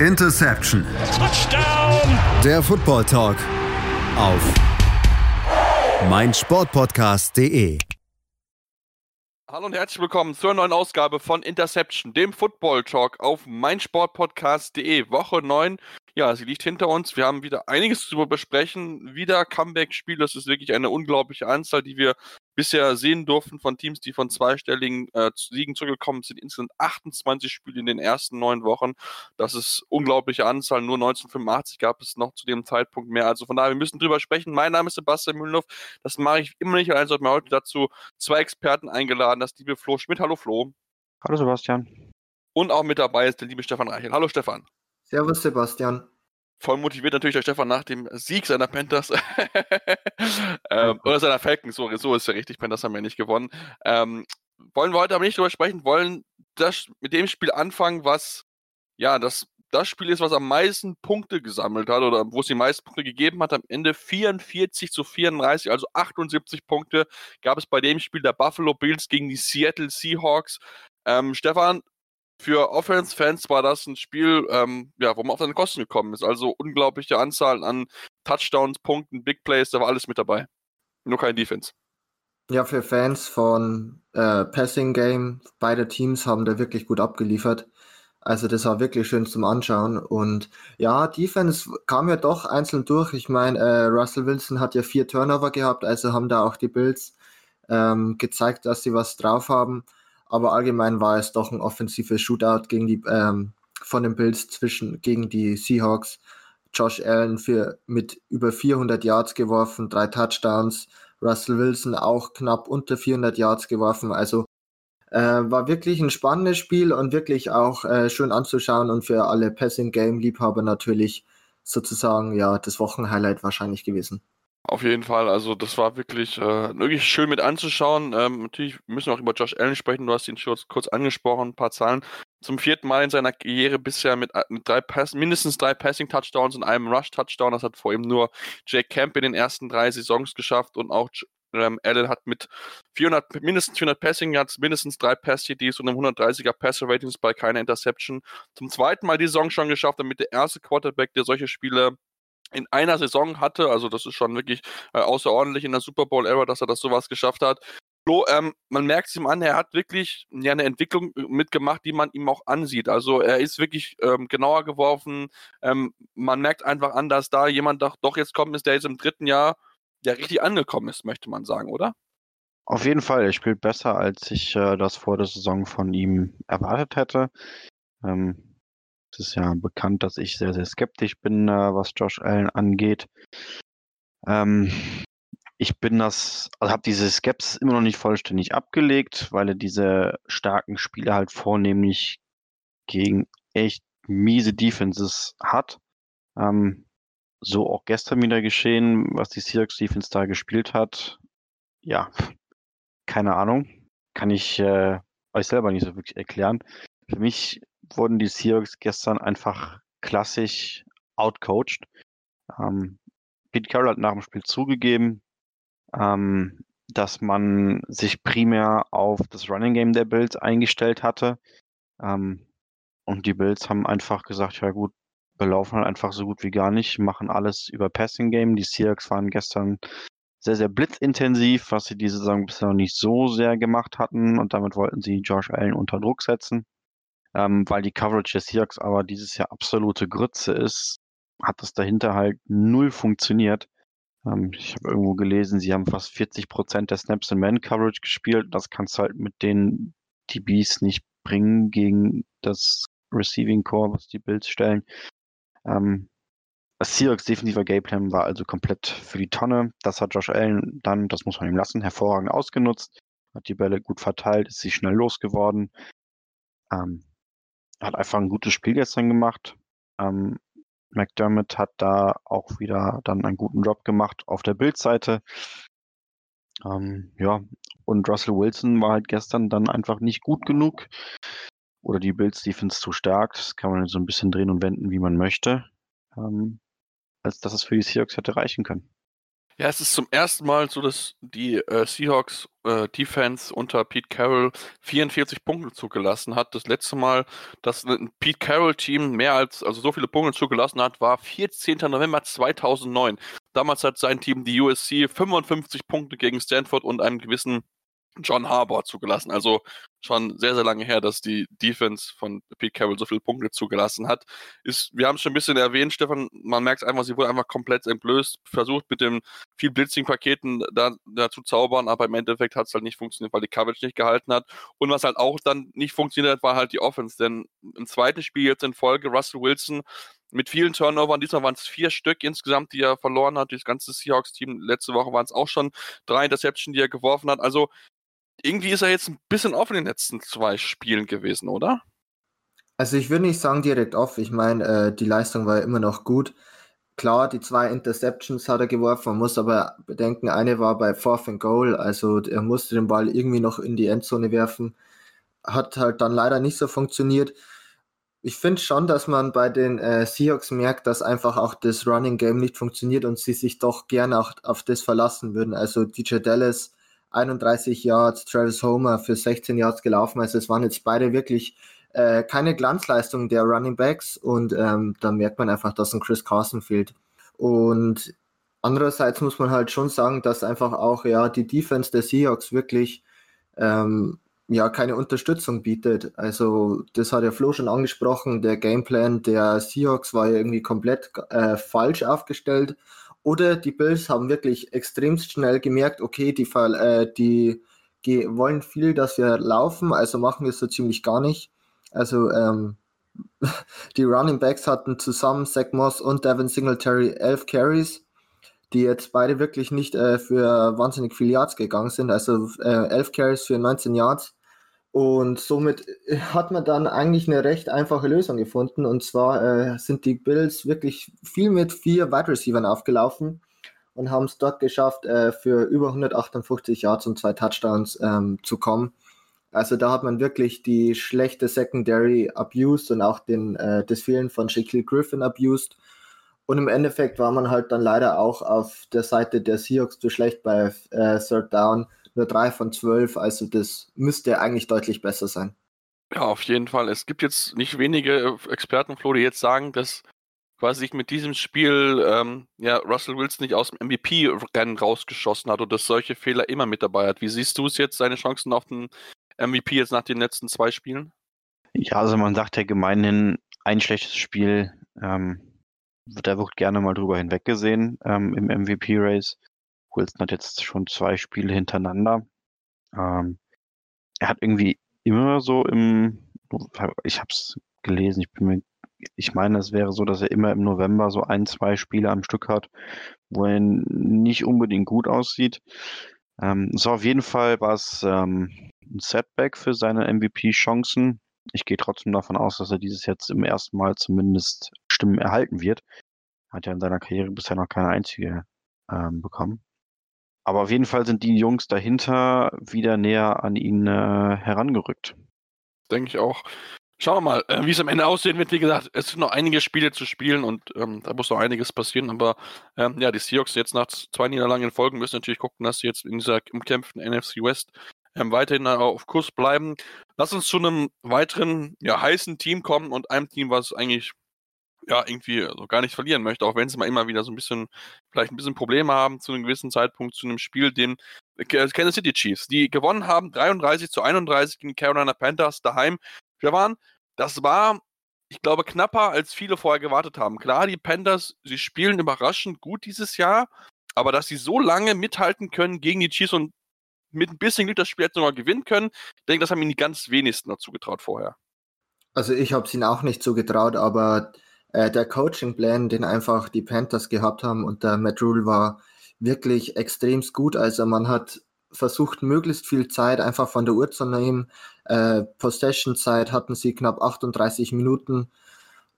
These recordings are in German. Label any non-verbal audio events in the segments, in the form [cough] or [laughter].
Interception. Touchdown. Der Football Talk auf meinsportpodcast.de. Hallo und herzlich willkommen zur neuen Ausgabe von Interception, dem Football Talk auf meinsportpodcast.de. Woche 9 ja, sie liegt hinter uns. Wir haben wieder einiges zu besprechen. Wieder Comeback-Spiel. Das ist wirklich eine unglaubliche Anzahl, die wir bisher sehen durften von Teams, die von zweistelligen äh, Siegen zurückgekommen sind. Insgesamt 28 Spiele in den ersten neun Wochen. Das ist unglaubliche Anzahl. Nur 1985 gab es noch zu dem Zeitpunkt mehr. Also von daher, wir müssen drüber sprechen. Mein Name ist Sebastian Mühlenhoff. Das mache ich immer nicht. Also habe mir heute dazu zwei Experten eingeladen. Das liebe Flo Schmidt. Hallo Flo. Hallo Sebastian. Und auch mit dabei ist der liebe Stefan Reichel. Hallo Stefan. Servus Sebastian. Voll motiviert natürlich der Stefan nach dem Sieg seiner Panthers. [laughs] ähm, oder seiner Falcons, so, so ist ja richtig. Panthers haben ja nicht gewonnen. Ähm, wollen wir heute aber nicht drüber sprechen, wollen das mit dem Spiel anfangen, was ja das, das Spiel ist, was am meisten Punkte gesammelt hat oder wo es die meisten Punkte gegeben hat. Am Ende 44 zu 34, also 78 Punkte gab es bei dem Spiel der Buffalo Bills gegen die Seattle Seahawks. Ähm, Stefan, für Offense-Fans war das ein Spiel, ähm, ja, wo man auf seine Kosten gekommen ist. Also unglaubliche Anzahl an Touchdowns, Punkten, Big Plays, da war alles mit dabei. Nur kein Defense. Ja, für Fans von äh, Passing Game, beide Teams haben da wirklich gut abgeliefert. Also das war wirklich schön zum Anschauen. Und ja, Defense kam ja doch einzeln durch. Ich meine, äh, Russell Wilson hat ja vier Turnover gehabt, also haben da auch die Bills ähm, gezeigt, dass sie was drauf haben aber allgemein war es doch ein offensives Shootout gegen die ähm, von den Bills zwischen gegen die Seahawks. Josh Allen für mit über 400 Yards geworfen, drei Touchdowns. Russell Wilson auch knapp unter 400 Yards geworfen. Also äh, war wirklich ein spannendes Spiel und wirklich auch äh, schön anzuschauen und für alle Passing Game Liebhaber natürlich sozusagen ja das Wochenhighlight wahrscheinlich gewesen. Auf jeden Fall, also das war wirklich, äh, wirklich schön mit anzuschauen. Ähm, natürlich müssen wir auch über Josh Allen sprechen, du hast ihn kurz, kurz angesprochen, ein paar Zahlen. Zum vierten Mal in seiner Karriere bisher mit, äh, mit drei Pass, mindestens drei Passing-Touchdowns und einem Rush-Touchdown. Das hat vor ihm nur Jake Camp in den ersten drei Saisons geschafft und auch ähm, Allen hat mit 400, mindestens 400 Passing Yards, mindestens drei Pass-TDs und einem 130er Passer-Ratings bei keiner Interception. Zum zweiten Mal die Saison schon geschafft, damit der erste Quarterback, der solche Spiele in einer Saison hatte. Also das ist schon wirklich äh, außerordentlich in der Super Bowl-Era, dass er das sowas geschafft hat. Flo, ähm, man merkt es ihm an, er hat wirklich ja, eine Entwicklung äh, mitgemacht, die man ihm auch ansieht. Also er ist wirklich ähm, genauer geworfen. Ähm, man merkt einfach an, dass da jemand doch, doch jetzt kommt, ist, der jetzt im dritten Jahr ja richtig angekommen ist, möchte man sagen, oder? Auf jeden Fall, er spielt besser, als ich äh, das vor der Saison von ihm erwartet hätte. Ähm, es ist ja bekannt, dass ich sehr, sehr skeptisch bin, äh, was Josh Allen angeht. Ähm, ich bin das, also habe diese Skepsis immer noch nicht vollständig abgelegt, weil er diese starken Spiele halt vornehmlich gegen echt miese Defenses hat. Ähm, so auch gestern wieder geschehen, was die Seahawks Defense da gespielt hat. Ja, keine Ahnung. Kann ich äh, euch selber nicht so wirklich erklären. Für mich wurden die Seahawks gestern einfach klassisch outcoached. Ähm, Pete Carroll hat nach dem Spiel zugegeben, ähm, dass man sich primär auf das Running Game der Bills eingestellt hatte. Ähm, und die Bills haben einfach gesagt, ja gut, wir laufen halt einfach so gut wie gar nicht, machen alles über Passing Game. Die Seahawks waren gestern sehr, sehr blitzintensiv, was sie diese Saison bisher noch nicht so sehr gemacht hatten. Und damit wollten sie Josh Allen unter Druck setzen ähm, weil die Coverage der Seahawks aber dieses Jahr absolute Grütze ist, hat das dahinter halt null funktioniert. Ähm, ich habe irgendwo gelesen, sie haben fast 40 Prozent der Snaps in Man-Coverage gespielt. Das kannst du halt mit den DBs nicht bringen gegen das Receiving Core, was die Bills stellen. Ähm, das Seahawks defensiver Gameplan war also komplett für die Tonne. Das hat Josh Allen dann, das muss man ihm lassen, hervorragend ausgenutzt. Hat die Bälle gut verteilt, ist sie schnell losgeworden. Ähm, hat einfach ein gutes Spiel gestern gemacht. Ähm, McDermott hat da auch wieder dann einen guten Job gemacht auf der Bildseite. Ähm, ja, und Russell Wilson war halt gestern dann einfach nicht gut genug. Oder die Bills Defense zu stark. Das kann man so ein bisschen drehen und wenden, wie man möchte. Ähm, als dass es für die Seahawks hätte reichen können. Ja, es ist zum ersten Mal so, dass die äh, Seahawks äh, Defense unter Pete Carroll 44 Punkte zugelassen hat. Das letzte Mal, dass ein Pete Carroll Team mehr als, also so viele Punkte zugelassen hat, war 14. November 2009. Damals hat sein Team, die USC, 55 Punkte gegen Stanford und einem gewissen John Harbour zugelassen. Also schon sehr, sehr lange her, dass die Defense von Pete Carroll so viele Punkte zugelassen hat. Ist, wir haben es schon ein bisschen erwähnt, Stefan, man merkt einfach, sie wurde einfach komplett entblößt, versucht mit den viel Blitzing-Paketen da, da zu zaubern, aber im Endeffekt hat es halt nicht funktioniert, weil die Coverage nicht gehalten hat. Und was halt auch dann nicht funktioniert hat, war halt die Offense, denn im zweiten Spiel jetzt in Folge Russell Wilson mit vielen Turnovern. Diesmal waren es vier Stück insgesamt, die er verloren hat. Das ganze Seahawks-Team. Letzte Woche waren es auch schon drei Interceptions, die er geworfen hat. Also irgendwie ist er jetzt ein bisschen off in den letzten zwei Spielen gewesen, oder? Also ich würde nicht sagen direkt off. Ich meine, äh, die Leistung war immer noch gut. Klar, die zwei Interceptions hat er geworfen. Man muss aber bedenken, eine war bei Fourth and Goal. Also er musste den Ball irgendwie noch in die Endzone werfen. Hat halt dann leider nicht so funktioniert. Ich finde schon, dass man bei den äh, Seahawks merkt, dass einfach auch das Running Game nicht funktioniert und sie sich doch gerne auch auf das verlassen würden. Also DJ Dallas 31 Yards, Travis Homer für 16 Yards gelaufen. Also es waren jetzt beide wirklich äh, keine Glanzleistung der Running Backs und ähm, da merkt man einfach, dass ein Chris Carson fehlt. Und andererseits muss man halt schon sagen, dass einfach auch ja die Defense der Seahawks wirklich ähm, ja keine Unterstützung bietet. Also das hat ja Flo schon angesprochen, der Gameplan der Seahawks war ja irgendwie komplett äh, falsch aufgestellt oder die Bills haben wirklich extremst schnell gemerkt, okay, die, äh, die wollen viel, dass wir laufen, also machen wir es so ziemlich gar nicht. Also ähm, [laughs] die Running Backs hatten zusammen Zach Moss und Devin Singletary elf Carries, die jetzt beide wirklich nicht äh, für wahnsinnig viele Yards gegangen sind. Also äh, elf Carries für 19 Yards. Und somit äh, hat man dann eigentlich eine recht einfache Lösung gefunden. Und zwar äh, sind die Bills wirklich viel mit vier Wide Receivers aufgelaufen und haben es dort geschafft, äh, für über 158 Yards und zwei Touchdowns ähm, zu kommen. Also da hat man wirklich die schlechte Secondary abused und auch den, äh, das Fehlen von Shaquille Griffin abused. Und im Endeffekt war man halt dann leider auch auf der Seite der Seahawks zu schlecht bei äh, Third Down nur drei von zwölf, also das müsste eigentlich deutlich besser sein. Ja, auf jeden Fall. Es gibt jetzt nicht wenige äh, Experten, Flo, die jetzt sagen, dass quasi sich mit diesem Spiel ähm, ja, Russell Wilson nicht aus dem MVP-Rennen rausgeschossen hat und dass solche Fehler immer mit dabei hat. Wie siehst du es jetzt, seine Chancen auf den MVP jetzt nach den letzten zwei Spielen? Ja, also man sagt ja gemeinhin, ein schlechtes Spiel, ähm, da wird gerne mal drüber hinweggesehen ähm, im MVP-Race. Wilson hat jetzt schon zwei Spiele hintereinander. Ähm, er hat irgendwie immer so im, ich habe es gelesen, ich bin mir, ich meine, es wäre so, dass er immer im November so ein, zwei Spiele am Stück hat, wo er nicht unbedingt gut aussieht. Ähm, so auf jeden Fall war es ähm, ein Setback für seine MVP-Chancen. Ich gehe trotzdem davon aus, dass er dieses jetzt im ersten Mal zumindest Stimmen erhalten wird. Hat ja in seiner Karriere bisher noch keine einzige ähm, bekommen. Aber auf jeden Fall sind die Jungs dahinter wieder näher an ihn äh, herangerückt. Denke ich auch. Schauen wir mal, äh, wie es am Ende aussehen wird. Wie gesagt, es sind noch einige Spiele zu spielen und ähm, da muss noch einiges passieren. Aber ähm, ja, die Seahawks jetzt nach zwei Niederlagen Folgen müssen natürlich gucken, dass sie jetzt in dieser umkämpften NFC West ähm, weiterhin auf Kurs bleiben. Lass uns zu einem weiteren ja, heißen Team kommen und einem Team, was eigentlich ja, irgendwie also gar nicht verlieren möchte, auch wenn sie mal immer wieder so ein bisschen, vielleicht ein bisschen Probleme haben zu einem gewissen Zeitpunkt, zu einem Spiel, den äh, Kansas City Chiefs, die gewonnen haben, 33 zu 31 gegen Carolina Panthers daheim. Wir waren, das war, ich glaube, knapper, als viele vorher gewartet haben. Klar, die Panthers, sie spielen überraschend gut dieses Jahr, aber dass sie so lange mithalten können gegen die Chiefs und mit ein bisschen Glück das Spiel jetzt nochmal gewinnen können, ich denke, das haben ihnen die ganz wenigsten dazu getraut vorher. Also ich habe es ihnen auch nicht zugetraut, aber äh, der Coaching-Plan, den einfach die Panthers gehabt haben und der Matt Rule war wirklich extremst gut. Also man hat versucht, möglichst viel Zeit einfach von der Uhr zu nehmen. Äh, Possession-Zeit hatten sie knapp 38 Minuten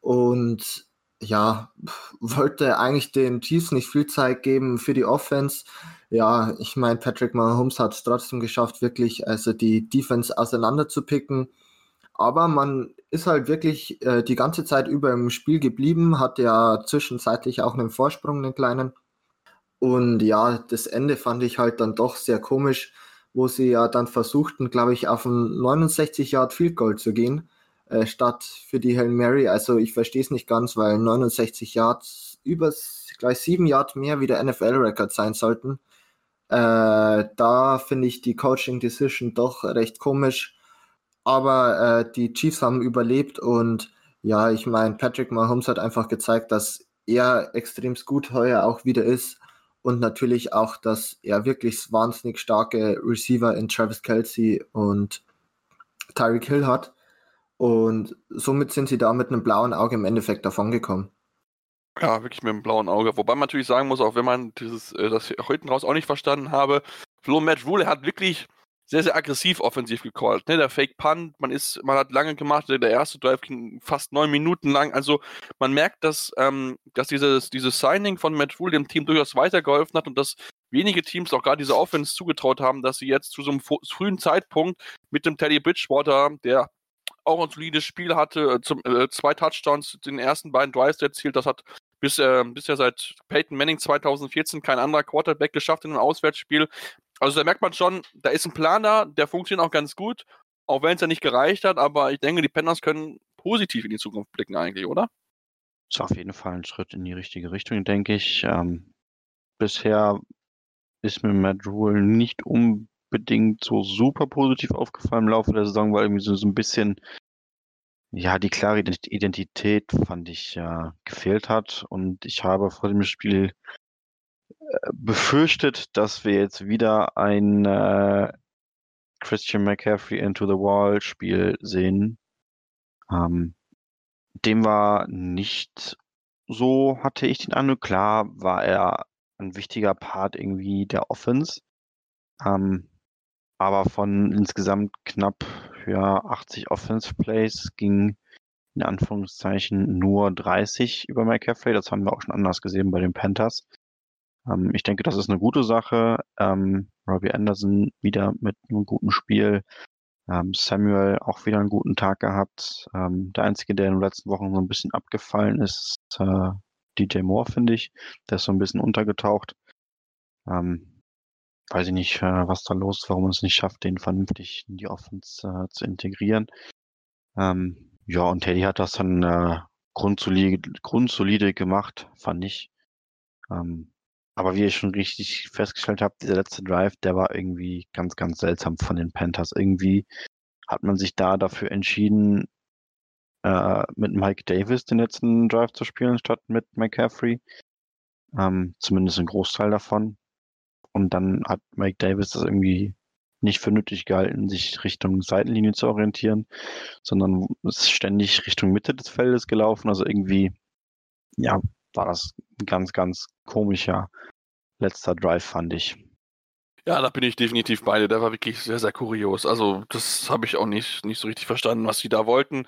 und ja, [laughs] wollte eigentlich den Chiefs nicht viel Zeit geben für die Offense. Ja, ich meine, Patrick Mahomes hat es trotzdem geschafft, wirklich also die Defense auseinanderzupicken. Aber man ist halt wirklich äh, die ganze Zeit über im Spiel geblieben, hat ja zwischenzeitlich auch einen Vorsprung, einen kleinen. Und ja, das Ende fand ich halt dann doch sehr komisch, wo sie ja dann versuchten, glaube ich, auf ein 69 Yard Field Goal zu gehen, äh, statt für die Hail Mary. Also ich verstehe es nicht ganz, weil 69 Yards über gleich sieben Yards mehr wie der NFL-Record sein sollten. Äh, da finde ich die Coaching Decision doch recht komisch. Aber äh, die Chiefs haben überlebt und ja, ich meine, Patrick Mahomes hat einfach gezeigt, dass er extrem gut heuer auch wieder ist und natürlich auch, dass er wirklich wahnsinnig starke Receiver in Travis Kelsey und Tyreek Hill hat. Und somit sind sie da mit einem blauen Auge im Endeffekt davongekommen. Ja, wirklich mit einem blauen Auge. Wobei man natürlich sagen muss, auch wenn man dieses, äh, das heute raus auch nicht verstanden habe, Flo Matt Rule hat wirklich sehr, sehr aggressiv offensiv gecallt. Ne? Der Fake Punt, man ist, man hat lange gemacht, der erste Drive ging fast neun Minuten lang. Also man merkt, dass, ähm, dass dieses, dieses Signing von Matt Rule dem Team durchaus weitergeholfen hat und dass wenige Teams auch gerade diese Offense zugetraut haben, dass sie jetzt zu so einem frühen Zeitpunkt mit dem Teddy Bridgewater, der auch ein solides Spiel hatte, äh, zum, äh, zwei Touchdowns, den ersten beiden Drives erzielt, das hat bis, äh, bisher seit Peyton Manning 2014 kein anderer Quarterback geschafft in einem Auswärtsspiel. Also da merkt man schon, da ist ein Plan da, der funktioniert auch ganz gut, auch wenn es ja nicht gereicht hat, aber ich denke, die Panthers können positiv in die Zukunft blicken eigentlich, oder? Ist auf jeden Fall ein Schritt in die richtige Richtung, denke ich. Ähm, bisher ist mir Matt Rule nicht unbedingt so super positiv aufgefallen im Laufe der Saison, weil irgendwie so, so ein bisschen ja, die klare Identität fand ich ja gefehlt hat und ich habe vor dem Spiel äh, befürchtet, dass wir jetzt wieder ein äh, Christian McCaffrey Into the Wall Spiel sehen. Ähm, dem war nicht so, hatte ich den Eindruck. Klar war er ein wichtiger Part irgendwie der Offense. Ähm, aber von insgesamt knapp für 80 Offensive Plays ging in Anführungszeichen nur 30 über McCaffrey. Das haben wir auch schon anders gesehen bei den Panthers. Ähm, ich denke, das ist eine gute Sache. Ähm, Robbie Anderson wieder mit einem guten Spiel. Ähm, Samuel auch wieder einen guten Tag gehabt. Ähm, der einzige, der in den letzten Wochen so ein bisschen abgefallen ist, äh, DJ Moore, finde ich. Der ist so ein bisschen untergetaucht. Ähm, weiß ich nicht, äh, was da los ist, warum man es nicht schafft, den vernünftig in die Offense äh, zu integrieren. Ähm, ja, und Teddy hat das dann äh, grundsolide, grundsolide gemacht, fand ich. Ähm, aber wie ich schon richtig festgestellt habe, dieser letzte Drive, der war irgendwie ganz, ganz seltsam von den Panthers. Irgendwie hat man sich da dafür entschieden, äh, mit Mike Davis den letzten Drive zu spielen, statt mit McCaffrey. Ähm, zumindest ein Großteil davon. Und dann hat Mike Davis das irgendwie nicht für nötig gehalten, sich Richtung Seitenlinie zu orientieren, sondern ist ständig Richtung Mitte des Feldes gelaufen. Also irgendwie, ja, war das ein ganz, ganz komischer letzter Drive, fand ich. Ja, da bin ich definitiv beide. Der war wirklich sehr, sehr kurios. Also, das habe ich auch nicht, nicht so richtig verstanden, was sie da wollten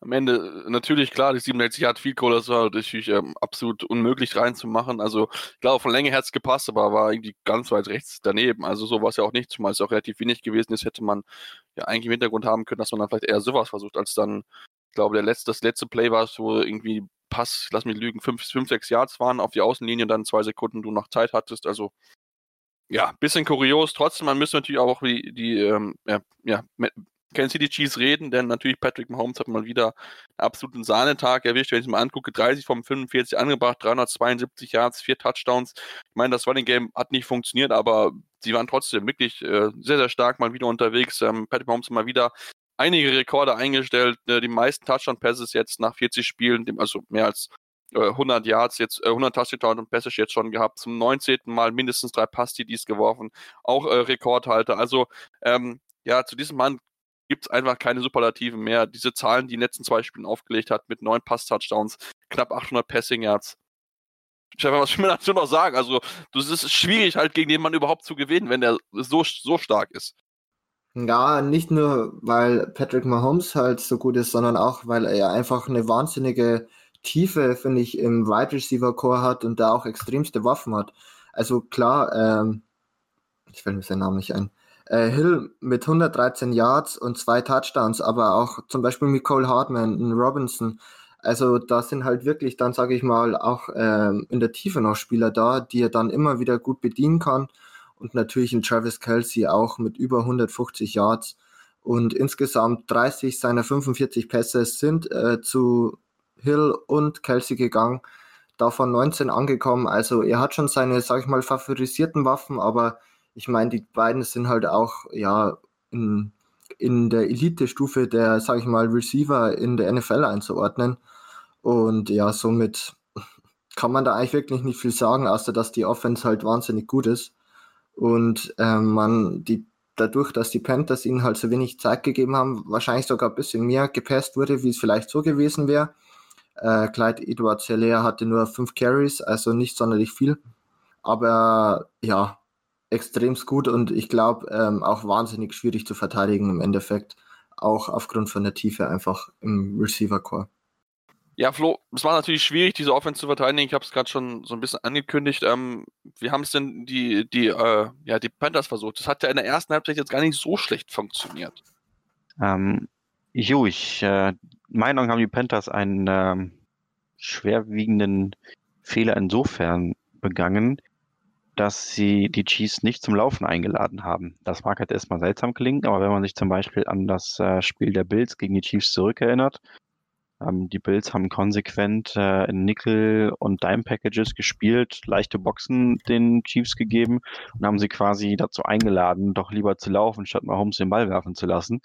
am Ende natürlich klar, die 67 Yard Field Goal, das war natürlich ähm, absolut unmöglich reinzumachen. Also klar, von Länge hat es gepasst, aber war irgendwie ganz weit rechts daneben. Also so war es ja auch nicht, zumal es auch relativ wenig gewesen ist, hätte man ja eigentlich im Hintergrund haben können, dass man dann vielleicht eher sowas versucht, als dann, ich glaube, der letzte, das letzte Play war es, wo irgendwie Pass, lass mich lügen, 5, 5, 6 Yards waren auf die Außenlinie dann zwei Sekunden du noch Zeit hattest. Also ja, bisschen kurios. Trotzdem, man müsste natürlich auch die, die ähm, ja, ja, Kansas City Chiefs reden, denn natürlich Patrick Mahomes hat mal wieder einen absoluten Sahnetag erwischt. Wenn ich es mal angucke, 30 vom 45 angebracht, 372 Yards, vier Touchdowns. Ich meine, das Running Game hat nicht funktioniert, aber sie waren trotzdem wirklich äh, sehr, sehr stark mal wieder unterwegs. Ähm, Patrick Mahomes mal wieder einige Rekorde eingestellt, äh, die meisten Touchdown-Passes jetzt nach 40 Spielen, also mehr als 100 äh, Yards jetzt, 100 äh, Pässe jetzt schon gehabt. Zum 19. Mal mindestens drei Pass-TDs geworfen. Auch äh, Rekordhalter. Also, ähm, ja, zu diesem Mann gibt es einfach keine Superlativen mehr. Diese Zahlen, die in den letzten zwei Spielen aufgelegt hat, mit neun Pass-Touchdowns, knapp 800 Passing-Yards. Stefan, was will man dazu noch sagen? Also, das ist schwierig halt gegen den Mann überhaupt zu gewinnen, wenn der so, so stark ist. Ja, nicht nur, weil Patrick Mahomes halt so gut ist, sondern auch, weil er einfach eine wahnsinnige Tiefe, finde ich, im Wide Receiver Core hat und da auch extremste Waffen hat. Also klar, ähm, ich fällt mir seinen Namen nicht ein. Äh, Hill mit 113 Yards und zwei Touchdowns, aber auch zum Beispiel mit Cole Hartman, Robinson. Also da sind halt wirklich dann, sage ich mal, auch ähm, in der Tiefe noch Spieler da, die er dann immer wieder gut bedienen kann. Und natürlich ein Travis Kelsey auch mit über 150 Yards. Und insgesamt 30 seiner 45 Pässe sind äh, zu Hill und Kelsey gegangen. Davon 19 angekommen. Also er hat schon seine, sag ich mal, favorisierten Waffen, aber ich meine, die beiden sind halt auch, ja, in, in der Elite-Stufe der, sag ich mal, Receiver in der NFL einzuordnen. Und ja, somit kann man da eigentlich wirklich nicht viel sagen, außer dass die Offense halt wahnsinnig gut ist. Und ähm, man die dadurch, dass die Panthers ihnen halt so wenig Zeit gegeben haben, wahrscheinlich sogar ein bisschen mehr gepasst wurde, wie es vielleicht so gewesen wäre. Äh, Clyde Edward Hilaire hatte nur fünf Carries, also nicht sonderlich viel. Aber ja, extremst gut und ich glaube ähm, auch wahnsinnig schwierig zu verteidigen im Endeffekt. Auch aufgrund von der Tiefe einfach im Receiver-Core. Ja, Flo, es war natürlich schwierig, diese Offense zu verteidigen. Ich habe es gerade schon so ein bisschen angekündigt. Ähm, wie haben es denn die, die, äh, ja, die Panthers versucht? Das hat ja in der ersten Halbzeit jetzt gar nicht so schlecht funktioniert. Ähm, jo, ich, äh, Meinung haben die Panthers einen ähm, schwerwiegenden Fehler insofern begangen, dass sie die Chiefs nicht zum Laufen eingeladen haben. Das mag halt erstmal seltsam klingen, aber wenn man sich zum Beispiel an das äh, Spiel der Bills gegen die Chiefs zurückerinnert, ähm, die Bills haben konsequent äh, in Nickel- und Dime-Packages gespielt, leichte Boxen den Chiefs gegeben und haben sie quasi dazu eingeladen, doch lieber zu laufen, statt mal Holmes den Ball werfen zu lassen.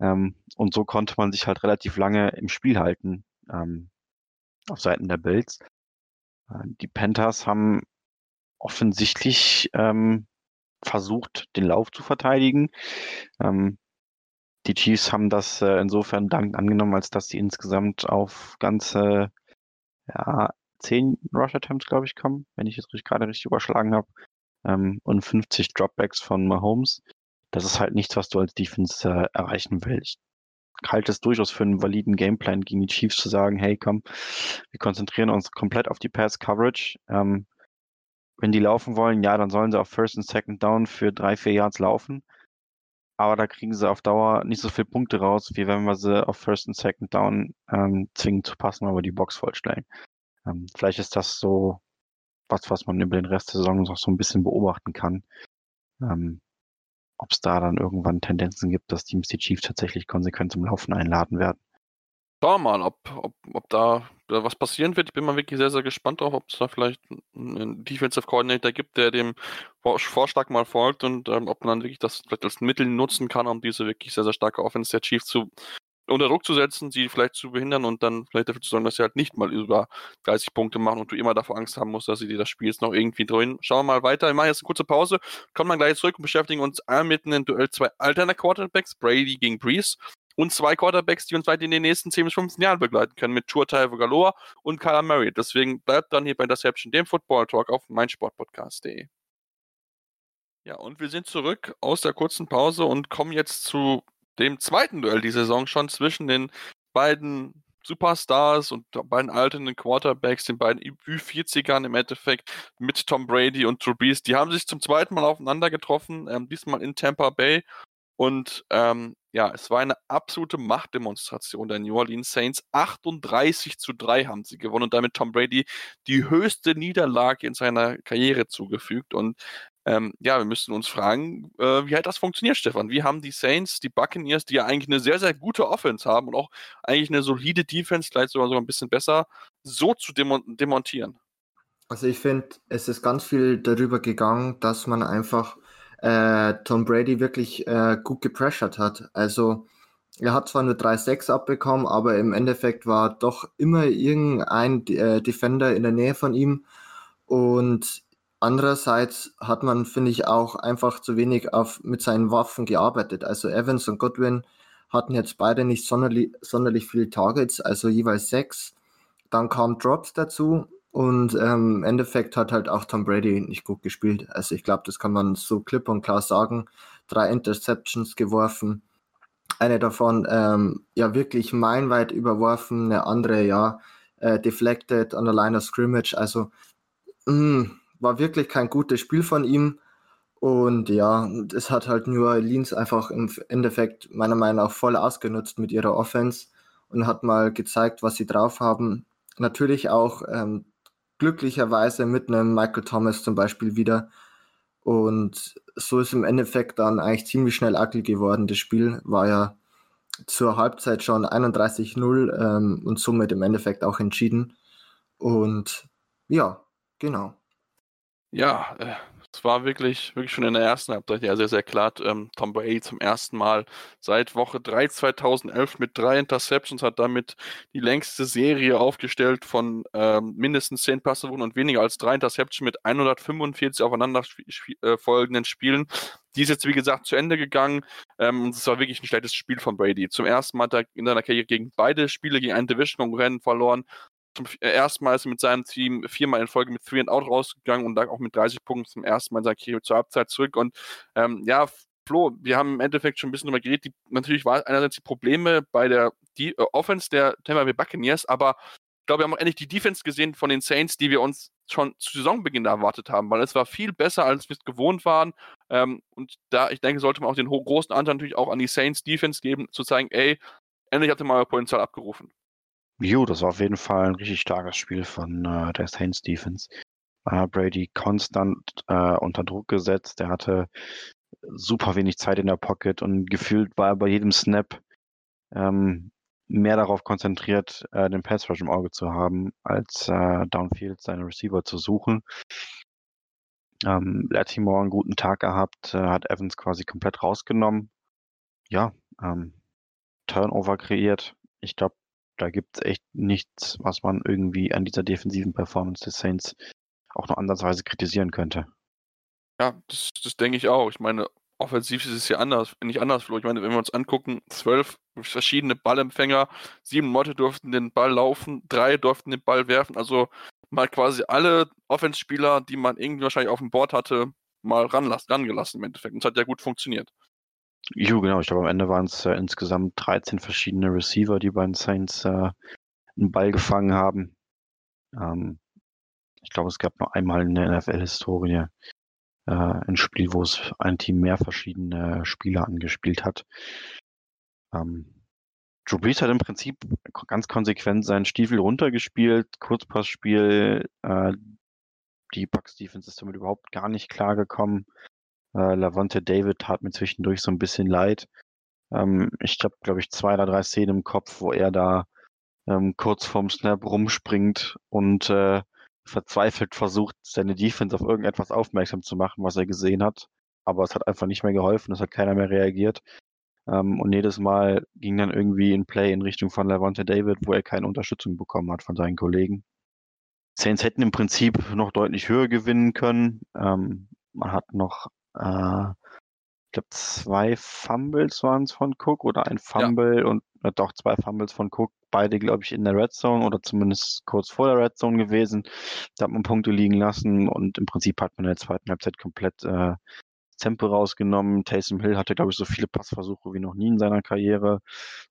Ähm, und so konnte man sich halt relativ lange im Spiel halten ähm, auf Seiten der Bills. Äh, die Panthers haben offensichtlich ähm, versucht, den Lauf zu verteidigen. Ähm, die Chiefs haben das äh, insofern dankend angenommen, als dass sie insgesamt auf ganze ja, zehn Rush Attempts, glaube ich, kommen, wenn ich jetzt gerade richtig überschlagen habe. Ähm, und 50 Dropbacks von Mahomes. Das ist halt nichts, was du als Defense äh, erreichen willst. Ich halte es durchaus für einen validen Gameplan gegen die Chiefs zu sagen, hey, komm, wir konzentrieren uns komplett auf die Pass Coverage. Ähm, wenn die laufen wollen, ja, dann sollen sie auf First und Second Down für drei, vier Yards laufen aber da kriegen sie auf Dauer nicht so viele Punkte raus, wie wenn wir sie auf First und Second Down ähm, zwingen zu passen, aber die Box vollstellen. Ähm, vielleicht ist das so was, was man über den Rest der Saison noch so ein bisschen beobachten kann. Ähm, Ob es da dann irgendwann Tendenzen gibt, dass Teams die Chiefs tatsächlich konsequent zum Laufen einladen werden. Schauen wir mal, ob, ob, ob da, was passieren wird. Ich bin mal wirklich sehr, sehr gespannt drauf, ob es da vielleicht einen Defensive Coordinator gibt, der dem Vorschlag mal folgt und ähm, ob man dann wirklich das vielleicht als Mittel nutzen kann, um diese wirklich sehr, sehr starke Offense der Chiefs zu unter Druck zu setzen, sie vielleicht zu behindern und dann vielleicht dafür zu sorgen, dass sie halt nicht mal über 30 Punkte machen und du immer davor Angst haben musst, dass sie dir das Spiel jetzt noch irgendwie drehen. Schauen wir mal weiter. Wir machen jetzt eine kurze Pause, kommen dann gleich zurück und beschäftigen uns einmal mit einem Duell zwei alterner Quarterbacks, Brady gegen Breeze und zwei Quarterbacks, die uns weit in den nächsten 10 bis 15 Jahren begleiten können, mit Tour Galore und Kyler Murray. Deswegen bleibt dann hier bei Interception, dem Football Talk auf meinsportpodcast.de. Ja, und wir sind zurück aus der kurzen Pause und kommen jetzt zu dem zweiten Duell die Saison schon zwischen den beiden Superstars und beiden alternden Quarterbacks, den beiden Ü40ern im Endeffekt mit Tom Brady und Drew Brees. Die haben sich zum zweiten Mal aufeinander getroffen, ähm, diesmal in Tampa Bay. Und ähm, ja, es war eine absolute Machtdemonstration der New Orleans Saints. 38 zu 3 haben sie gewonnen und damit Tom Brady die höchste Niederlage in seiner Karriere zugefügt. Und ähm, ja, wir müssen uns fragen, äh, wie hat das funktioniert, Stefan? Wie haben die Saints, die Buccaneers, die ja eigentlich eine sehr, sehr gute Offense haben und auch eigentlich eine solide Defense, vielleicht sogar, sogar ein bisschen besser, so zu demon demontieren? Also ich finde, es ist ganz viel darüber gegangen, dass man einfach äh, Tom Brady wirklich äh, gut gepressured hat. Also er hat zwar nur 3-6 abbekommen, aber im Endeffekt war doch immer irgendein äh, Defender in der Nähe von ihm. Und andererseits hat man, finde ich, auch einfach zu wenig auf, mit seinen Waffen gearbeitet. Also Evans und Godwin hatten jetzt beide nicht sonderlich, sonderlich viele Targets, also jeweils sechs. Dann kam Drops dazu und ähm, im Endeffekt hat halt auch Tom Brady nicht gut gespielt. Also ich glaube, das kann man so klipp und klar sagen. Drei Interceptions geworfen. Eine davon ähm, ja wirklich meilenweit überworfen, eine andere ja äh, deflected an der Line of Scrimmage. Also mh, mm, war wirklich kein gutes Spiel von ihm. Und ja, es hat halt New Orleans einfach im Endeffekt meiner Meinung nach voll ausgenutzt mit ihrer Offense. und hat mal gezeigt, was sie drauf haben. Natürlich auch ähm, glücklicherweise mit einem Michael Thomas zum Beispiel wieder. Und so ist im Endeffekt dann eigentlich ziemlich schnell ugly geworden. Das Spiel war ja zur Halbzeit schon 31-0 ähm, und somit im Endeffekt auch entschieden. Und ja, genau. Ja, äh, es war wirklich, wirklich schon in der ersten Halbzeit ja sehr, sehr klar. Ähm, Tom Brady zum ersten Mal seit Woche 3 2011 mit drei Interceptions hat damit die längste Serie aufgestellt von ähm, mindestens zehn Passwurden und weniger als drei Interceptions mit 145 aufeinander äh, folgenden Spielen. Die ist jetzt, wie gesagt, zu Ende gegangen. Ähm, es war wirklich ein schlechtes Spiel von Brady. Zum ersten Mal hat er in seiner Karriere gegen beide Spiele gegen einen Division-Konkurrenten verloren zum äh, ersten Mal ist er mit seinem Team viermal in Folge mit Three and Out rausgegangen und lag auch mit 30 Punkten zum ersten Mal in seiner Karriere zur Halbzeit zurück. Und ähm, ja, Flo, wir haben im Endeffekt schon ein bisschen darüber geredet. Die, natürlich war einerseits die Probleme bei der die, äh, Offense der Tampa Bay Buccaneers, aber ich glaube, wir haben auch endlich die Defense gesehen von den Saints, die wir uns schon zu Saisonbeginn erwartet haben, weil es war viel besser, als wir es gewohnt waren. Ähm, und da, ich denke, sollte man auch den großen Anteil natürlich auch an die Saints Defense geben, zu zeigen, ey, endlich habt ihr mal Potenzial abgerufen. Jo, das war auf jeden Fall ein richtig starkes Spiel von äh, der Saints Defense. Äh, Brady konstant äh, unter Druck gesetzt. Er hatte super wenig Zeit in der Pocket und gefühlt war er bei jedem Snap ähm, mehr darauf konzentriert, äh, den Pass Rush im Auge zu haben, als äh, Downfield seine Receiver zu suchen. Ähm, Latimore einen guten Tag gehabt, äh, hat Evans quasi komplett rausgenommen. Ja, ähm, Turnover kreiert. Ich glaube, da gibt es echt nichts, was man irgendwie an dieser defensiven Performance des Saints auch noch andersweise kritisieren könnte. Ja, das, das denke ich auch. Ich meine, offensiv ist es ja anders, nicht anders, Flo. Ich meine, wenn wir uns angucken, zwölf verschiedene Ballempfänger, sieben Leute durften den Ball laufen, drei durften den Ball werfen. Also mal quasi alle Offenspieler, die man irgendwie wahrscheinlich auf dem Board hatte, mal ranlassen, rangelassen im Endeffekt. Und es hat ja gut funktioniert. Jo, genau. Ich glaube, am Ende waren es äh, insgesamt 13 verschiedene Receiver, die bei den Saints äh, einen Ball gefangen haben. Ähm, ich glaube, es gab nur einmal in der NFL-Historie äh, ein Spiel, wo es ein Team mehr verschiedene Spieler angespielt hat. Ähm, Drew Brees hat im Prinzip ganz konsequent seinen Stiefel runtergespielt, Kurzpassspiel. Äh, die Bucks Defense ist damit überhaupt gar nicht klargekommen. Äh, Lavonte David tat mir zwischendurch so ein bisschen leid. Ähm, ich habe, glaube ich, zwei oder drei Szenen im Kopf, wo er da ähm, kurz vorm Snap rumspringt und äh, verzweifelt versucht, seine Defense auf irgendetwas aufmerksam zu machen, was er gesehen hat. Aber es hat einfach nicht mehr geholfen, es hat keiner mehr reagiert. Ähm, und jedes Mal ging dann irgendwie ein Play in Richtung von Lavonte David, wo er keine Unterstützung bekommen hat von seinen Kollegen. Saints hätten im Prinzip noch deutlich höher gewinnen können. Ähm, man hat noch äh, ich glaube, zwei Fumbles waren es von Cook oder ein Fumble ja. und äh, doch zwei Fumbles von Cook, beide, glaube ich, in der Red Zone oder zumindest kurz vor der Red Zone gewesen. Da hat man Punkte liegen lassen und im Prinzip hat man in der zweiten Halbzeit komplett äh, Tempo rausgenommen. Taysom Hill hatte, glaube ich, so viele Passversuche wie noch nie in seiner Karriere.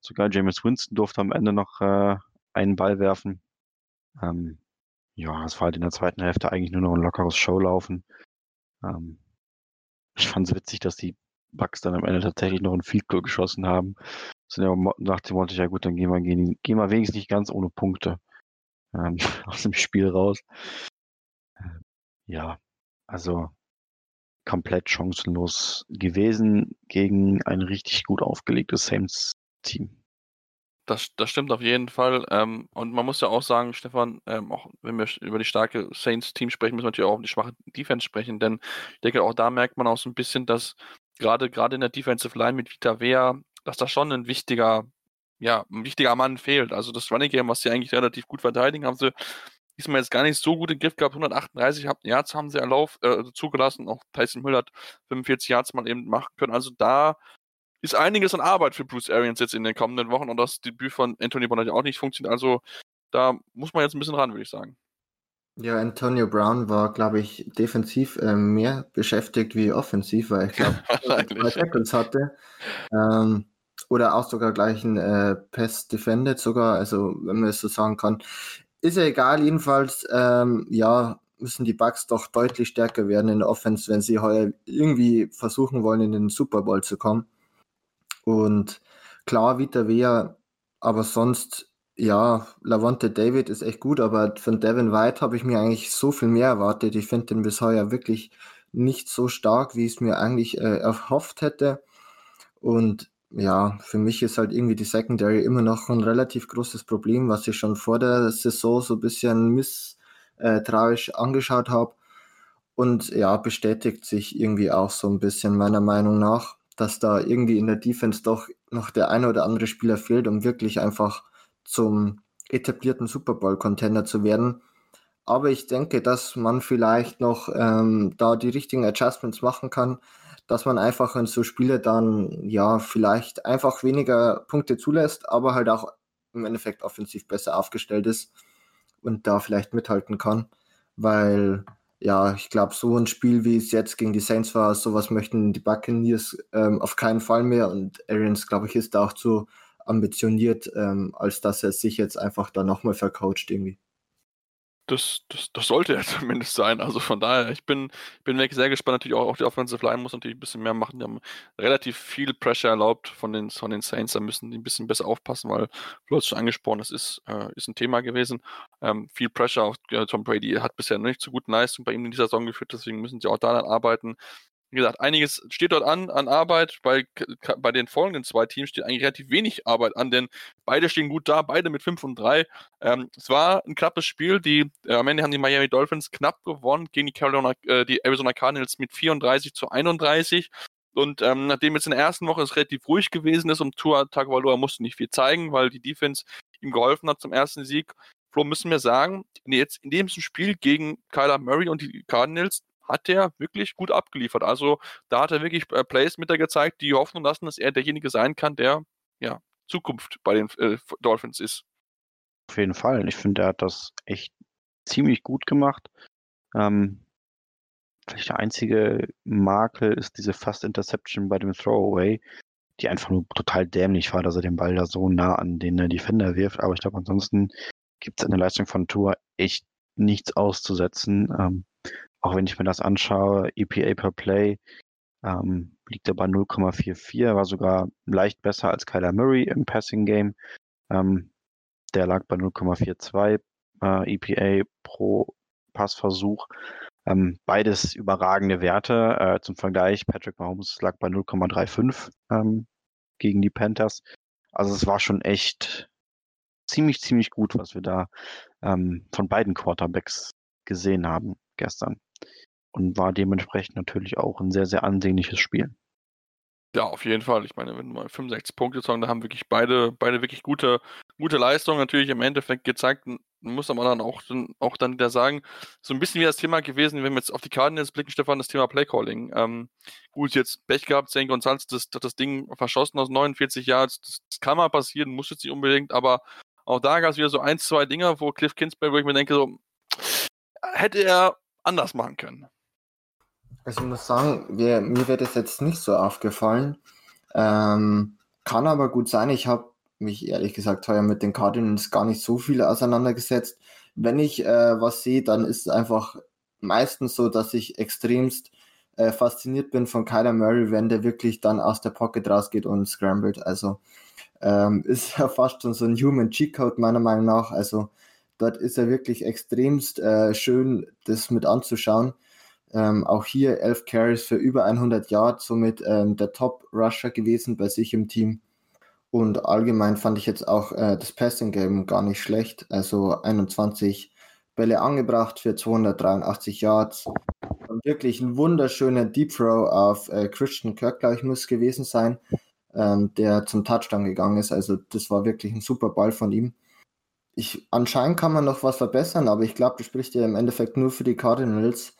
Sogar James Winston durfte am Ende noch äh, einen Ball werfen. Ähm, ja, es war halt in der zweiten Hälfte eigentlich nur noch ein lockeres Showlaufen. Ähm, ich fand es witzig, dass die Bucks dann am Ende tatsächlich noch ein Field Goal geschossen haben. Sind ja nach dem Motto, ja gut, dann gehen wir, gehen, gehen wir wenigstens nicht ganz ohne Punkte ähm, [laughs] aus dem Spiel raus. Ja, also komplett chancenlos gewesen gegen ein richtig gut aufgelegtes Saints-Team. Das, das stimmt auf jeden Fall. Ähm, und man muss ja auch sagen, Stefan, ähm, auch wenn wir über die starke Saints-Team sprechen, müssen wir natürlich auch um die schwache Defense sprechen, denn ich denke, auch da merkt man auch so ein bisschen, dass gerade gerade in der Defensive Line mit Vita Vea, dass da schon ein wichtiger, ja, ein wichtiger Mann fehlt. Also das Running Game, was sie eigentlich relativ gut verteidigen, haben sie diesmal jetzt gar nicht so gut im Griff gehabt. 138 Yards haben sie erlauf, äh, zugelassen. Auch Tyson Müller hat 45 Yards mal eben machen können. Also da ist einiges an Arbeit für Bruce Arians jetzt in den kommenden Wochen und das Debüt von Anthony Brown hat ja auch nicht funktioniert. Also da muss man jetzt ein bisschen ran, würde ich sagen. Ja, Antonio Brown war, glaube ich, defensiv äh, mehr beschäftigt wie offensiv, weil ich glaube, [laughs] zwei Tackles hatte. Ähm, oder auch sogar gleich ein äh, Pass defended sogar, also wenn man es so sagen kann. Ist ja egal, jedenfalls, ähm, ja, müssen die Bucks doch deutlich stärker werden in der Offense, wenn sie heuer irgendwie versuchen wollen, in den Super Bowl zu kommen. Und klar, Vita Vea aber sonst, ja, Lavonte David ist echt gut, aber von Devin White habe ich mir eigentlich so viel mehr erwartet. Ich finde den bisher wirklich nicht so stark, wie ich es mir eigentlich äh, erhofft hätte. Und ja, für mich ist halt irgendwie die Secondary immer noch ein relativ großes Problem, was ich schon vor der Saison so ein bisschen misstrauisch angeschaut habe. Und ja, bestätigt sich irgendwie auch so ein bisschen meiner Meinung nach, dass da irgendwie in der Defense doch noch der eine oder andere Spieler fehlt, um wirklich einfach zum etablierten Super Bowl-Contender zu werden. Aber ich denke, dass man vielleicht noch ähm, da die richtigen Adjustments machen kann, dass man einfach in so Spiele dann ja vielleicht einfach weniger Punkte zulässt, aber halt auch im Endeffekt offensiv besser aufgestellt ist und da vielleicht mithalten kann, weil ja, ich glaube, so ein Spiel, wie es jetzt gegen die Saints war, sowas möchten die Buccaneers ähm, auf keinen Fall mehr. Und Arians, glaube ich, ist da auch zu ambitioniert, ähm, als dass er sich jetzt einfach da nochmal vercoacht irgendwie das, das, das sollte ja [laughs] zumindest sein. Also von daher, ich bin, bin wirklich sehr gespannt. Natürlich auch, auch die Offensive Line muss natürlich ein bisschen mehr machen. Die haben relativ viel Pressure erlaubt von den, von den Saints. Da müssen die ein bisschen besser aufpassen, weil du hast schon angesprochen, das ist, äh, ist ein Thema gewesen. Ähm, viel Pressure auf äh, Tom Brady hat bisher noch nicht zu guten Leistungen bei ihm in dieser Saison geführt, deswegen müssen sie auch daran arbeiten wie gesagt, einiges steht dort an, an Arbeit. Bei, bei den folgenden zwei Teams steht eigentlich relativ wenig Arbeit an, denn beide stehen gut da, beide mit 5 und 3. Ähm, es war ein knappes Spiel. Die, äh, am Ende haben die Miami Dolphins knapp gewonnen gegen die, Carolina, äh, die Arizona Cardinals mit 34 zu 31. Und ähm, nachdem jetzt in der ersten Woche es relativ ruhig gewesen ist um Tua Tagovailoa musste nicht viel zeigen, weil die Defense ihm geholfen hat zum ersten Sieg. Flo, müssen wir sagen, jetzt in dem Spiel gegen Kyler Murray und die Cardinals, hat er wirklich gut abgeliefert. Also da hat er wirklich äh, Plays mit der gezeigt, die Hoffnung lassen, dass er derjenige sein kann, der ja Zukunft bei den äh, Dolphins ist. Auf jeden Fall. Ich finde, er hat das echt ziemlich gut gemacht. Ähm, vielleicht der einzige Makel ist diese Fast Interception bei dem Throwaway, die einfach nur total dämlich war, dass er den Ball da so nah an den äh, Defender wirft. Aber ich glaube, ansonsten gibt es in der Leistung von Tour echt nichts auszusetzen. Ähm, auch wenn ich mir das anschaue, EPA per Play ähm, liegt er bei 0,44, war sogar leicht besser als Kyler Murray im Passing Game. Ähm, der lag bei 0,42 äh, EPA pro Passversuch. Ähm, beides überragende Werte. Äh, zum Vergleich, Patrick Mahomes lag bei 0,35 ähm, gegen die Panthers. Also es war schon echt ziemlich, ziemlich gut, was wir da ähm, von beiden Quarterbacks gesehen haben gestern und war dementsprechend natürlich auch ein sehr, sehr ansehnliches Spiel. Ja, auf jeden Fall. Ich meine, wenn du mal 65 Punkte sagen, da haben wirklich beide, beide wirklich gute, gute Leistungen natürlich im Endeffekt gezeigt. Muss aber dann auch, auch dann wieder sagen, so ein bisschen wie das Thema gewesen, wenn wir jetzt auf die Cardinals blicken, Stefan, das Thema Playcalling. Ähm, gut, jetzt Pech gehabt, Zane Gonzalez, das, das, Ding verschossen aus 49 Jahren, das, das, kann mal passieren, muss jetzt nicht unbedingt, aber auch da gab es wieder so ein, zwei Dinger, wo Cliff Kinsbury, wo ich mir denke, so, hätte er anders machen können. Also ich muss sagen, wir, mir wäre das jetzt nicht so aufgefallen. Ähm, kann aber gut sein. Ich habe mich ehrlich gesagt heuer mit den Cardinals gar nicht so viel auseinandergesetzt. Wenn ich äh, was sehe, dann ist es einfach meistens so, dass ich extremst äh, fasziniert bin von Kyler Murray, wenn der wirklich dann aus der Pocket rausgeht und scrambled. Also ähm, [laughs] ist ja fast schon so ein Human Cheat Code meiner Meinung nach. Also dort ist er wirklich extremst äh, schön, das mit anzuschauen. Ähm, auch hier 11 Carries für über 100 Yards, somit ähm, der Top-Rusher gewesen bei sich im Team. Und allgemein fand ich jetzt auch äh, das Passing-Game gar nicht schlecht. Also 21 Bälle angebracht für 283 Yards. Und wirklich ein wunderschöner Deep Throw auf äh, Christian Kirk, glaube ich, muss gewesen sein, ähm, der zum Touchdown gegangen ist. Also das war wirklich ein super Ball von ihm. Ich, anscheinend kann man noch was verbessern, aber ich glaube, das spricht ja im Endeffekt nur für die Cardinals.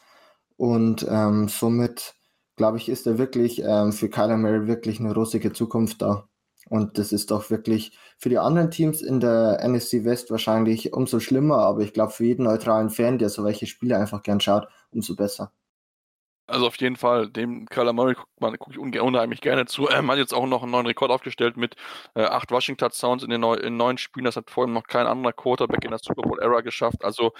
Und ähm, somit, glaube ich, ist er wirklich ähm, für Kyler Murray wirklich eine rosige Zukunft da. Und das ist doch wirklich für die anderen Teams in der NSC West wahrscheinlich umso schlimmer, aber ich glaube für jeden neutralen Fan, der so welche Spiele einfach gern schaut, umso besser. Also auf jeden Fall, dem Kyler Murray gucke guck ich unheimlich gerne zu. Er hat jetzt auch noch einen neuen Rekord aufgestellt mit äh, acht Washington Sounds in den neu, in neun Spielen. Das hat vorhin noch kein anderer Quarterback in der Super Bowl Era geschafft. Also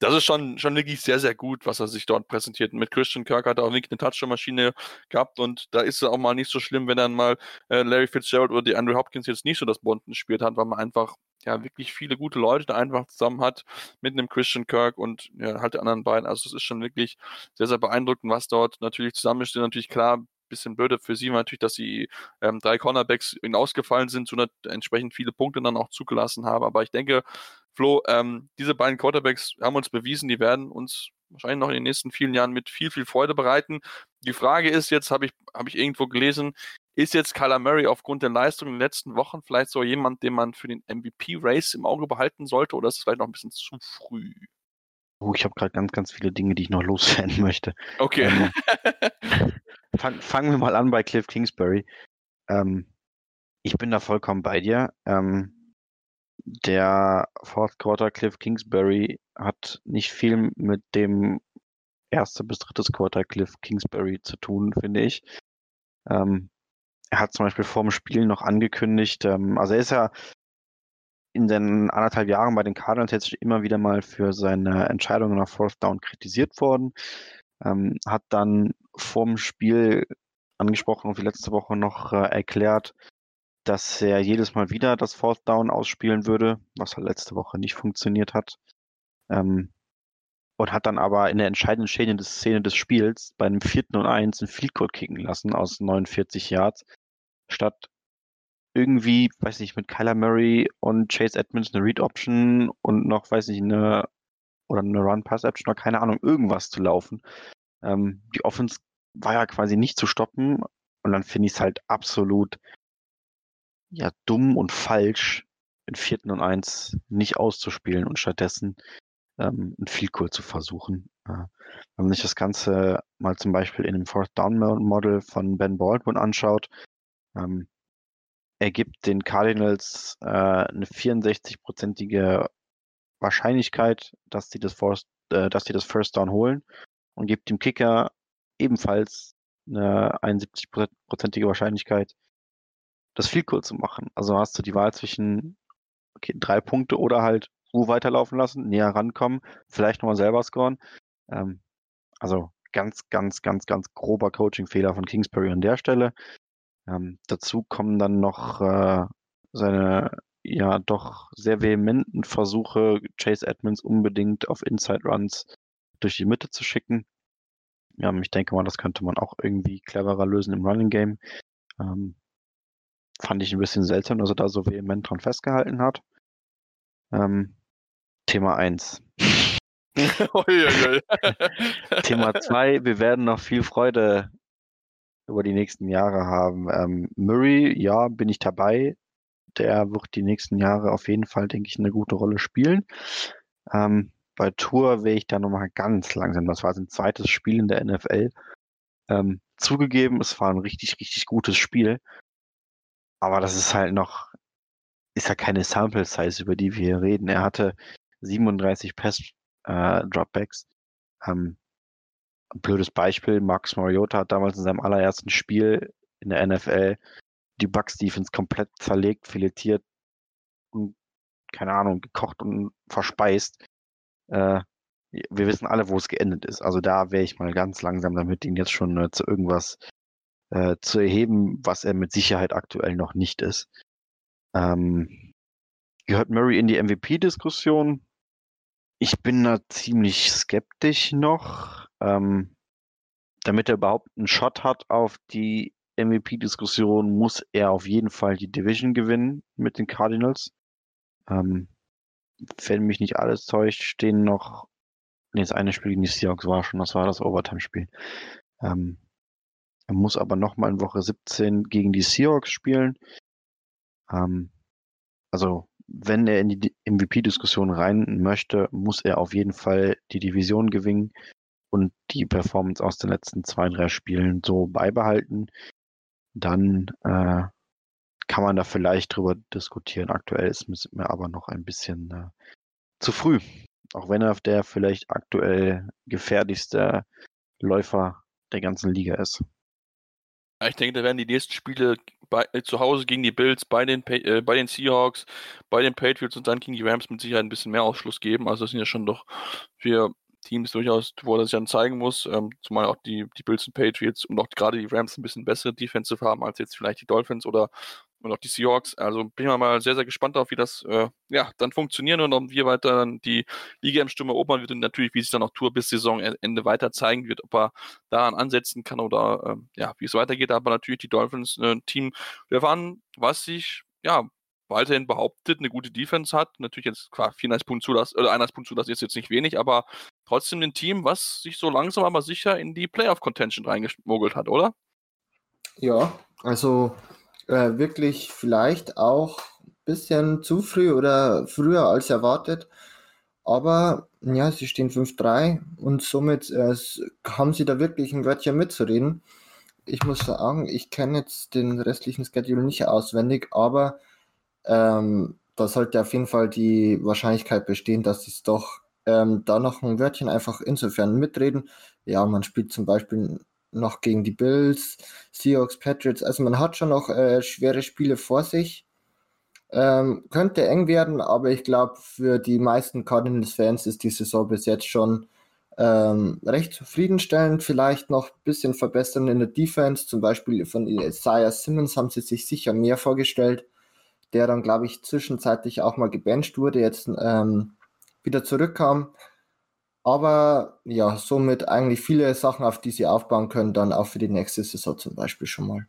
das ist schon, schon wirklich sehr, sehr gut, was er sich dort präsentiert. Mit Christian Kirk hat er auch wirklich eine Touchdown-Maschine gehabt und da ist es auch mal nicht so schlimm, wenn dann mal äh, Larry Fitzgerald oder die Andrew Hopkins jetzt nicht so das Bonden gespielt hat, weil man einfach ja wirklich viele gute Leute da einfach zusammen hat mit einem Christian Kirk und ja, halt die anderen beiden. Also es ist schon wirklich sehr, sehr beeindruckend, was dort natürlich zusammen ist. Natürlich klar, bisschen blöde für sie war natürlich, dass sie ähm, drei Cornerbacks ausgefallen sind, so entsprechend viele Punkte dann auch zugelassen haben. Aber ich denke, Flo, ähm, diese beiden Quarterbacks haben uns bewiesen, die werden uns wahrscheinlich noch in den nächsten vielen Jahren mit viel, viel Freude bereiten. Die Frage ist jetzt, habe ich, hab ich irgendwo gelesen, ist jetzt Kyler Murray aufgrund der Leistung in den letzten Wochen vielleicht so jemand, den man für den MVP-Race im Auge behalten sollte oder ist es vielleicht noch ein bisschen zu früh? Oh, ich habe gerade ganz, ganz viele Dinge, die ich noch [laughs] loswerden möchte. Okay. Ähm, [laughs] fang, fangen wir mal an bei Cliff Kingsbury. Ähm, ich bin da vollkommen bei dir. Ähm, der Fourth Quarter Cliff Kingsbury hat nicht viel mit dem erste bis drittes Quarter Cliff Kingsbury zu tun, finde ich. Ähm, er hat zum Beispiel vor dem Spiel noch angekündigt, ähm, also er ist ja in den anderthalb Jahren bei den Cardinals jetzt immer wieder mal für seine Entscheidungen nach Fourth Down kritisiert worden. Ähm, hat dann vorm Spiel angesprochen und wie letzte Woche noch äh, erklärt, dass er jedes Mal wieder das Fourth Down ausspielen würde, was halt letzte Woche nicht funktioniert hat. Ähm, und hat dann aber in der entscheidenden Szene des, Szene des Spiels bei einem vierten und eins einen Field Goal kicken lassen aus 49 Yards, statt irgendwie, weiß nicht, mit Kyler Murray und Chase Edmonds eine Read Option und noch, weiß nicht, eine oder eine Run Pass Option oder keine Ahnung, irgendwas zu laufen. Ähm, die Offense war ja quasi nicht zu stoppen und dann finde ich es halt absolut ja dumm und falsch, in vierten und eins nicht auszuspielen und stattdessen ähm, ein Field zu versuchen. Äh, wenn man sich das Ganze mal zum Beispiel in dem Fourth Down Model von Ben Baldwin anschaut, ähm, er gibt den Cardinals äh, eine 64-prozentige Wahrscheinlichkeit, dass sie das, Force, äh, dass sie das First Down holen und gibt dem Kicker ebenfalls eine 71-prozentige Wahrscheinlichkeit, das Field Goal zu machen. Also hast du die Wahl zwischen okay, drei Punkte oder halt Ruhe weiterlaufen lassen, näher rankommen, vielleicht nochmal selber scoren. Ähm, also ganz, ganz, ganz, ganz grober Coaching-Fehler von Kingsbury an der Stelle. Ähm, dazu kommen dann noch äh, seine ja doch sehr vehementen Versuche, Chase Edmonds unbedingt auf Inside Runs durch die Mitte zu schicken. Ja, ich denke mal, das könnte man auch irgendwie cleverer lösen im Running Game. Ähm, fand ich ein bisschen seltsam, dass er da so vehement dran festgehalten hat. Ähm, Thema 1. [laughs] [laughs] Thema 2, wir werden noch viel Freude über die nächsten Jahre haben. Ähm, Murray, ja, bin ich dabei. Der wird die nächsten Jahre auf jeden Fall, denke ich, eine gute Rolle spielen. Ähm, bei Tour wäre ich da nochmal ganz langsam. Das war sein zweites Spiel in der NFL. Ähm, zugegeben, es war ein richtig, richtig gutes Spiel. Aber das ist halt noch, ist ja keine Sample Size, über die wir hier reden. Er hatte 37 Pass äh, Dropbacks. Ähm, blödes Beispiel, Max Mariota hat damals in seinem allerersten Spiel in der NFL die Bucks Defense komplett zerlegt, filetiert und keine Ahnung, gekocht und verspeist. Äh, wir wissen alle, wo es geendet ist. Also da wäre ich mal ganz langsam damit, ihn jetzt schon äh, zu irgendwas äh, zu erheben, was er mit Sicherheit aktuell noch nicht ist. Ähm, gehört Murray in die MVP-Diskussion? Ich bin da ziemlich skeptisch noch. Ähm, damit er überhaupt einen Shot hat auf die MVP-Diskussion, muss er auf jeden Fall die Division gewinnen mit den Cardinals. Ähm, wenn mich nicht alles täuscht, stehen noch, nee, das eine Spiel gegen die Seahawks war schon, das war das Overtime-Spiel. Ähm, er muss aber nochmal in Woche 17 gegen die Seahawks spielen. Ähm, also wenn er in die MVP-Diskussion rein möchte, muss er auf jeden Fall die Division gewinnen und die Performance aus den letzten zwei, drei Spielen so beibehalten. Dann äh, kann man da vielleicht drüber diskutieren. Aktuell ist mir aber noch ein bisschen äh, zu früh. Auch wenn er der vielleicht aktuell gefährlichste Läufer der ganzen Liga ist. Ich denke, da werden die nächsten Spiele bei, äh, zu Hause gegen die Bills, bei den, äh, bei den Seahawks, bei den Patriots und dann gegen die Rams mit Sicherheit ein bisschen mehr Ausschluss geben. Also das sind ja schon doch vier Teams durchaus, wo er sich dann zeigen muss, ähm, zumal auch die, die Bills und Patriots und auch gerade die Rams ein bisschen bessere Defensive haben als jetzt vielleicht die Dolphins oder und auch die Seahawks. Also bin ich mal sehr, sehr gespannt auf, wie das äh, ja, dann funktionieren und ob wir weiter dann die Liga im Sturm erobern wird und natürlich, wie sich dann auch Tour bis Saisonende weiter zeigen wird, ob er daran ansetzen kann oder äh, ja, wie es weitergeht. Aber natürlich die Dolphins, äh, Team, wir waren, was sich ja weiterhin behauptet, eine gute Defense hat. Natürlich jetzt klar, 34 Punkte Zulass, oder 31 Punkte Zulass ist jetzt nicht wenig, aber trotzdem ein Team, was sich so langsam aber sicher in die Playoff-Contention reingemogelt hat, oder? Ja, also äh, wirklich vielleicht auch ein bisschen zu früh oder früher als erwartet. Aber ja, sie stehen 5-3 und somit äh, haben sie da wirklich ein Wörtchen mitzureden. Ich muss sagen, ich kenne jetzt den restlichen Schedule nicht auswendig, aber ähm, da sollte auf jeden Fall die Wahrscheinlichkeit bestehen, dass sie es doch ähm, da noch ein Wörtchen einfach insofern mitreden. Ja, man spielt zum Beispiel noch gegen die Bills, Seahawks, Patriots. Also man hat schon noch äh, schwere Spiele vor sich. Ähm, könnte eng werden, aber ich glaube, für die meisten Cardinals-Fans ist die Saison bis jetzt schon ähm, recht zufriedenstellend. Vielleicht noch ein bisschen verbessern in der Defense. Zum Beispiel von Isaiah Simmons haben sie sich sicher mehr vorgestellt, der dann, glaube ich, zwischenzeitlich auch mal gebencht wurde, jetzt ähm, wieder zurückkam. Aber ja, somit eigentlich viele Sachen, auf die sie aufbauen können, dann auch für die nächste Saison zum Beispiel schon mal.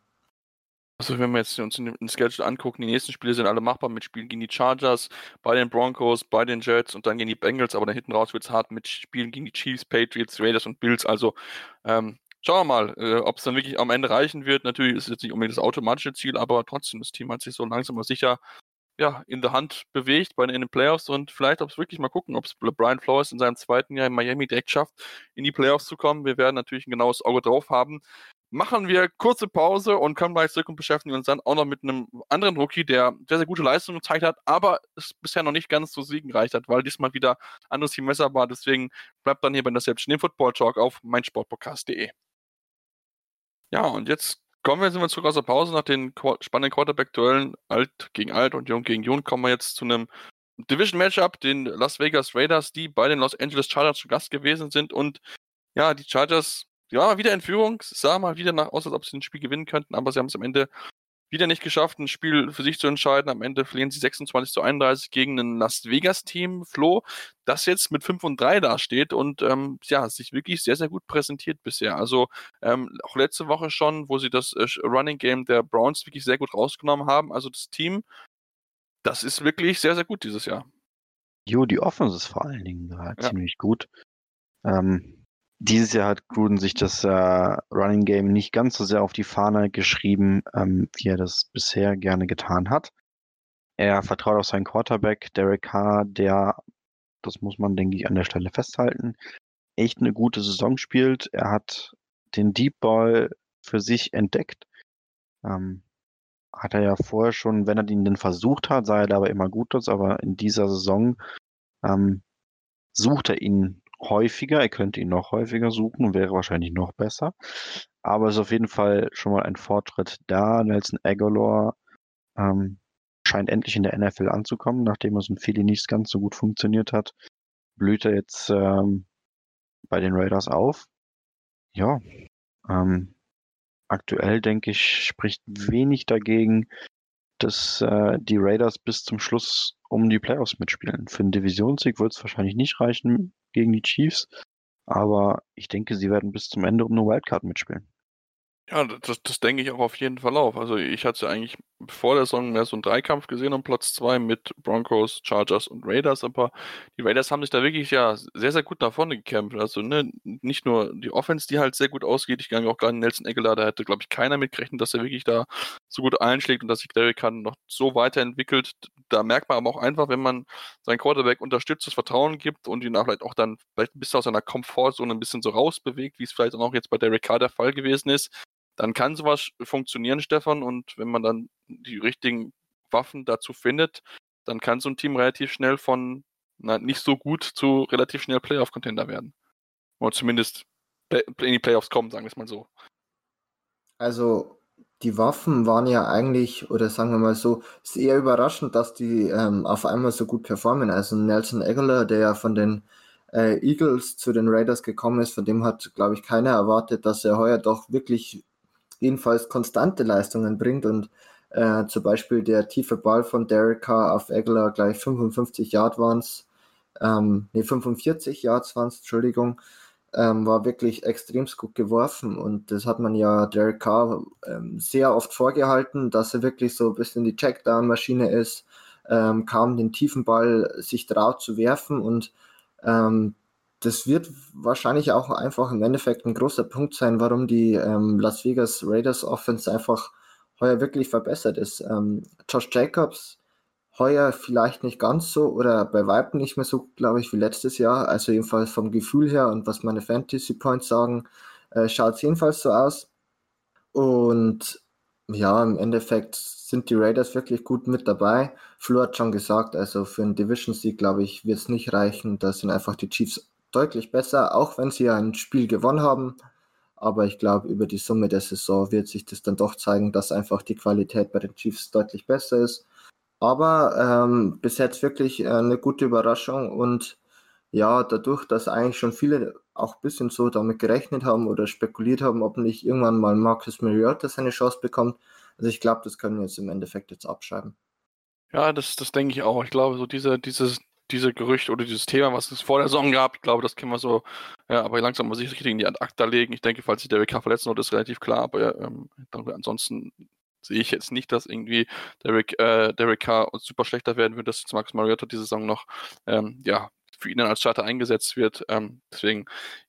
Also wenn wir jetzt uns den Schedule angucken, die nächsten Spiele sind alle machbar mit Spielen gegen die Chargers, bei den Broncos, bei den Jets und dann gegen die Bengals, aber dann hinten raus wird es hart mit Spielen gegen die Chiefs, Patriots, Raiders und Bills. Also ähm, schauen wir mal, äh, ob es dann wirklich am Ende reichen wird. Natürlich ist es jetzt nicht unbedingt das automatische Ziel, aber trotzdem, das Team hat sich so langsam aber sicher ja, in der Hand bewegt bei in den Playoffs und vielleicht, ob es wirklich mal gucken, ob es Brian Flores in seinem zweiten Jahr in Miami direkt schafft, in die Playoffs zu kommen. Wir werden natürlich ein genaues Auge drauf haben. Machen wir kurze Pause und kommen gleich zurück und beschäftigen uns dann auch noch mit einem anderen Rookie, der sehr, sehr gute Leistungen gezeigt hat, aber es bisher noch nicht ganz so siegenreich hat, weil diesmal wieder anderes Team besser war. Deswegen bleibt dann hier bei der Selbst den Football Talk auf meinsportpodcast.de. Ja, und jetzt Kommen wir, sind wir zurück aus der Pause nach den spannenden Quarterback-Duellen Alt gegen Alt und Jung gegen Jung. Kommen wir jetzt zu einem Division-Matchup, den Las Vegas Raiders, die bei den Los Angeles Chargers zu Gast gewesen sind. Und ja, die Chargers, ja, wieder in Führung. Es sah mal wieder nach aus, als ob sie ein Spiel gewinnen könnten, aber sie haben es am Ende wieder nicht geschafft, ein Spiel für sich zu entscheiden. Am Ende verlieren sie 26 zu 31 gegen ein Las Vegas-Team, Flo, das jetzt mit 5 und 3 dasteht und ähm, ja, sich wirklich sehr, sehr gut präsentiert bisher. Also ähm, auch letzte Woche schon, wo sie das äh, Running Game der Browns wirklich sehr gut rausgenommen haben. Also das Team, das ist wirklich sehr, sehr gut dieses Jahr. Jo, die Offense ist vor allen Dingen ja. ziemlich gut. Ähm, dieses Jahr hat Gruden sich das äh, Running Game nicht ganz so sehr auf die Fahne geschrieben, ähm, wie er das bisher gerne getan hat. Er vertraut auf seinen Quarterback, Derek Carr, der, das muss man, denke ich, an der Stelle festhalten, echt eine gute Saison spielt. Er hat den Deep Ball für sich entdeckt. Ähm, hat er ja vorher schon, wenn er ihn denn versucht hat, sah er dabei immer gut aus, aber in dieser Saison ähm, sucht er ihn häufiger. Er könnte ihn noch häufiger suchen und wäre wahrscheinlich noch besser. Aber es ist auf jeden Fall schon mal ein Fortschritt da. Nelson Aguilar ähm, scheint endlich in der NFL anzukommen, nachdem es in Philly nicht ganz so gut funktioniert hat. Blüht er jetzt ähm, bei den Raiders auf. Ja, ähm, aktuell denke ich, spricht wenig dagegen, dass äh, die Raiders bis zum Schluss um die Playoffs mitspielen. Für einen Divisionssieg wird es wahrscheinlich nicht reichen gegen die Chiefs, aber ich denke, sie werden bis zum Ende um eine Wildcard mitspielen. Ja, das, das denke ich auch auf jeden Fall auf. Also ich hatte eigentlich vor der Saison mehr so einen Dreikampf gesehen um Platz zwei mit Broncos, Chargers und Raiders, aber die Raiders haben sich da wirklich ja sehr, sehr gut nach vorne gekämpft. Also ne, nicht nur die Offense, die halt sehr gut ausgeht, ich denke auch gerade Nelson Aguilar, da hätte, glaube ich, keiner mitgerechnet, dass er wirklich da so gut einschlägt und dass sich Derrick Kahn noch so weiterentwickelt. Da merkt man aber auch einfach, wenn man seinen Quarterback unterstützt, das Vertrauen gibt und ihn auch vielleicht auch dann vielleicht ein bisschen aus seiner Komfortzone ein bisschen so rausbewegt, wie es vielleicht auch jetzt bei Derrick Carr der Fall gewesen ist, dann kann sowas funktionieren, Stefan. Und wenn man dann die richtigen Waffen dazu findet, dann kann so ein Team relativ schnell von na, nicht so gut zu relativ schnell Playoff-Contender werden. Oder zumindest in die Playoffs kommen, sagen wir es mal so. Also die Waffen waren ja eigentlich, oder sagen wir mal so, ist eher überraschend, dass die ähm, auf einmal so gut performen. Also Nelson Aguilar, der ja von den äh, Eagles zu den Raiders gekommen ist, von dem hat, glaube ich, keiner erwartet, dass er heuer doch wirklich jedenfalls konstante Leistungen bringt und äh, zum Beispiel der tiefe Ball von Derek Carr auf Aguilar gleich 55 Yard waren es, ähm, ne 45 Yards waren es, Entschuldigung, ähm, war wirklich extrem gut geworfen und das hat man ja Derek Carr ähm, sehr oft vorgehalten, dass er wirklich so ein bisschen die Checkdown-Maschine ist, ähm, kaum den tiefen Ball sich traut zu werfen und ähm, das wird wahrscheinlich auch einfach im Endeffekt ein großer Punkt sein, warum die ähm, Las Vegas Raiders Offense einfach heuer wirklich verbessert ist. Ähm, Josh Jacobs heuer vielleicht nicht ganz so oder bei Weitem nicht mehr so, glaube ich, wie letztes Jahr. Also jedenfalls vom Gefühl her und was meine Fantasy Points sagen, äh, schaut es jedenfalls so aus. Und ja, im Endeffekt sind die Raiders wirklich gut mit dabei. Flo hat schon gesagt, also für einen Division-Sieg, glaube ich, wird es nicht reichen. Da sind einfach die Chiefs deutlich besser, auch wenn sie ein Spiel gewonnen haben. Aber ich glaube, über die Summe der Saison wird sich das dann doch zeigen, dass einfach die Qualität bei den Chiefs deutlich besser ist. Aber ähm, bis jetzt wirklich äh, eine gute Überraschung und ja, dadurch, dass eigentlich schon viele auch ein bisschen so damit gerechnet haben oder spekuliert haben, ob nicht irgendwann mal Marcus Mariota seine Chance bekommt. Also ich glaube, das können wir jetzt im Endeffekt jetzt abschreiben. Ja, das, das denke ich auch. Ich glaube, so diese, dieses, diese Gerüchte oder dieses Thema, was es vor der Saison gab, ich glaube, das können wir so, ja, aber langsam mal richtig in die Akta legen. Ich denke, falls sich der WK verletzen wird, ist relativ klar, aber ähm, ansonsten sehe ich jetzt nicht, dass irgendwie Derek, äh, Derek Carr super schlechter werden wird, dass Max Mariota diese Saison noch ähm, ja, für ihn dann als Starter eingesetzt wird. Ähm, deswegen,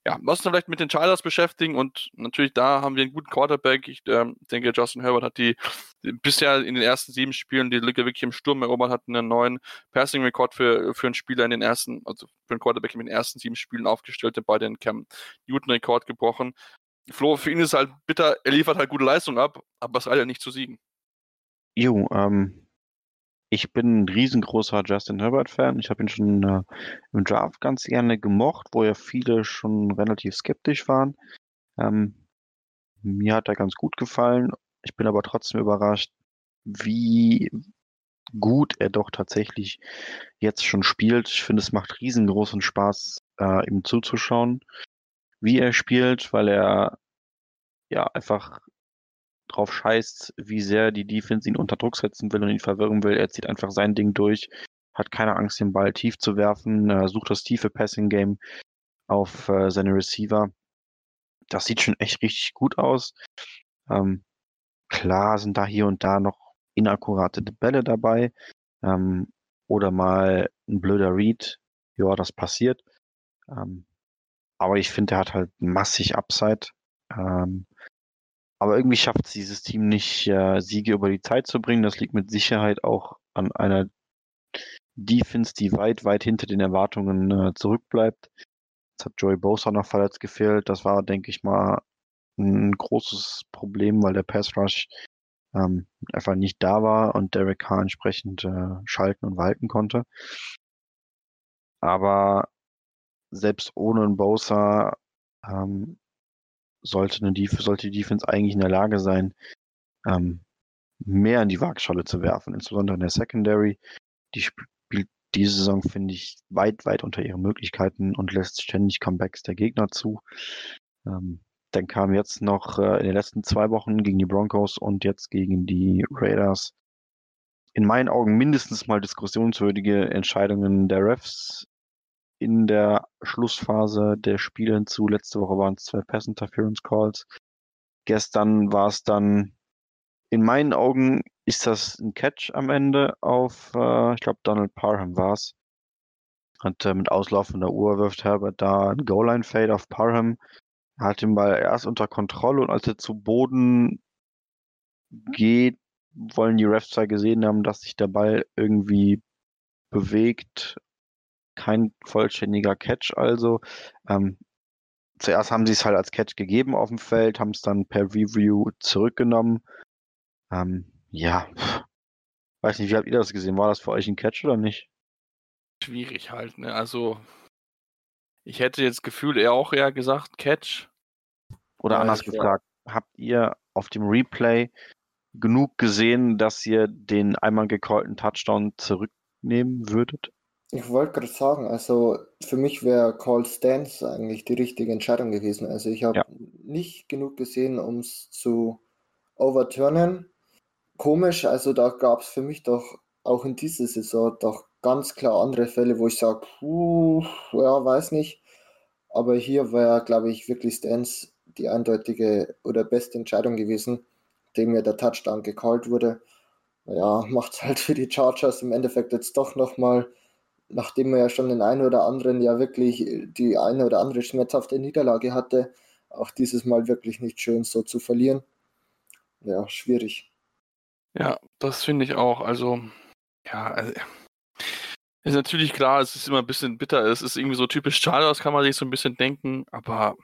ja, lass uns vielleicht mit den Chargers beschäftigen und natürlich da haben wir einen guten Quarterback. Ich ähm, denke, Justin Herbert hat die, die, bisher in den ersten sieben Spielen die Lücke wirklich im Sturm erobert, hat einen neuen Passing-Rekord für, für einen Spieler in den ersten, also für einen Quarterback in den ersten sieben Spielen aufgestellt, bei den Cam Newton-Rekord gebrochen. Flo, für ihn ist halt bitter, er liefert halt gute Leistung ab, aber es reicht ja nicht zu siegen. Jo, ähm, ich bin ein riesengroßer Justin Herbert-Fan. Ich habe ihn schon äh, im Draft ganz gerne gemocht, wo ja viele schon relativ skeptisch waren. Ähm, mir hat er ganz gut gefallen. Ich bin aber trotzdem überrascht, wie gut er doch tatsächlich jetzt schon spielt. Ich finde, es macht riesengroßen Spaß, äh, ihm zuzuschauen wie er spielt, weil er ja einfach drauf scheißt, wie sehr die Defense ihn unter Druck setzen will und ihn verwirren will. Er zieht einfach sein Ding durch, hat keine Angst, den Ball tief zu werfen, äh, sucht das tiefe Passing-Game auf äh, seine Receiver. Das sieht schon echt richtig gut aus. Ähm, klar sind da hier und da noch inakkurate Bälle dabei ähm, oder mal ein blöder Read. Ja, das passiert. Ähm, aber ich finde, er hat halt massig Upside. Ähm, aber irgendwie schafft es dieses Team nicht, äh, Siege über die Zeit zu bringen. Das liegt mit Sicherheit auch an einer Defense, die weit, weit hinter den Erwartungen äh, zurückbleibt. Jetzt hat Joey Bosa noch verletzt gefehlt. Das war, denke ich mal, ein großes Problem, weil der Pass Rush ähm, einfach nicht da war und Derek Carr entsprechend äh, schalten und walten konnte. Aber selbst ohne einen Bowser ähm, sollte, eine Def sollte die Defense eigentlich in der Lage sein, ähm, mehr in die Waagschale zu werfen, insbesondere in der Secondary. Die spielt diese Saison, finde ich, weit, weit unter ihren Möglichkeiten und lässt ständig Comebacks der Gegner zu. Ähm, dann kam jetzt noch äh, in den letzten zwei Wochen gegen die Broncos und jetzt gegen die Raiders in meinen Augen mindestens mal diskussionswürdige Entscheidungen der Refs in der Schlussphase der Spiele hinzu. Letzte Woche waren es zwei Pass Interference Calls. Gestern war es dann, in meinen Augen ist das ein Catch am Ende auf, äh, ich glaube, Donald Parham war es. Hat äh, mit auslaufender Uhr wirft Herbert da ein Goal-Line-Fade auf Parham. Er hat den Ball erst unter Kontrolle und als er zu Boden geht, wollen die Refs zwar gesehen haben, dass sich der Ball irgendwie bewegt kein vollständiger Catch also. Ähm, zuerst haben sie es halt als Catch gegeben auf dem Feld, haben es dann per Review zurückgenommen. Ähm, ja, weiß nicht, wie habt ihr das gesehen? War das für euch ein Catch oder nicht? Schwierig halt, ne? Also, ich hätte jetzt Gefühl, er auch eher gesagt Catch. Oder ja, anders gefragt, habt ihr auf dem Replay genug gesehen, dass ihr den einmal gecallten Touchdown zurücknehmen würdet? Ich wollte gerade sagen, also für mich wäre Call Stance eigentlich die richtige Entscheidung gewesen. Also ich habe Ja. nicht genug gesehen, um es zu overturnen. Komisch, also da gab es für mich doch auch in dieser Saison doch ganz klar andere Fälle, wo ich sage, ja, weiß nicht. Aber hier war, glaube ich, wirklich Stance die eindeutige oder beste Entscheidung gewesen, dem mir der Touchdown gecallt wurde. Ja, macht es halt für die Chargers im Endeffekt jetzt doch nochmal, nachdem man ja schon den einen oder anderen ja wirklich die eine oder andere schmerzhafte Niederlage hatte, auch dieses Mal wirklich nicht schön so zu verlieren. Ja, schwierig. Ja, das finde ich auch. Also, ja, also, ist natürlich klar, es ist immer ein bisschen bitter. Es ist irgendwie so typisch Chargers, kann man sich so ein bisschen denken. Aber,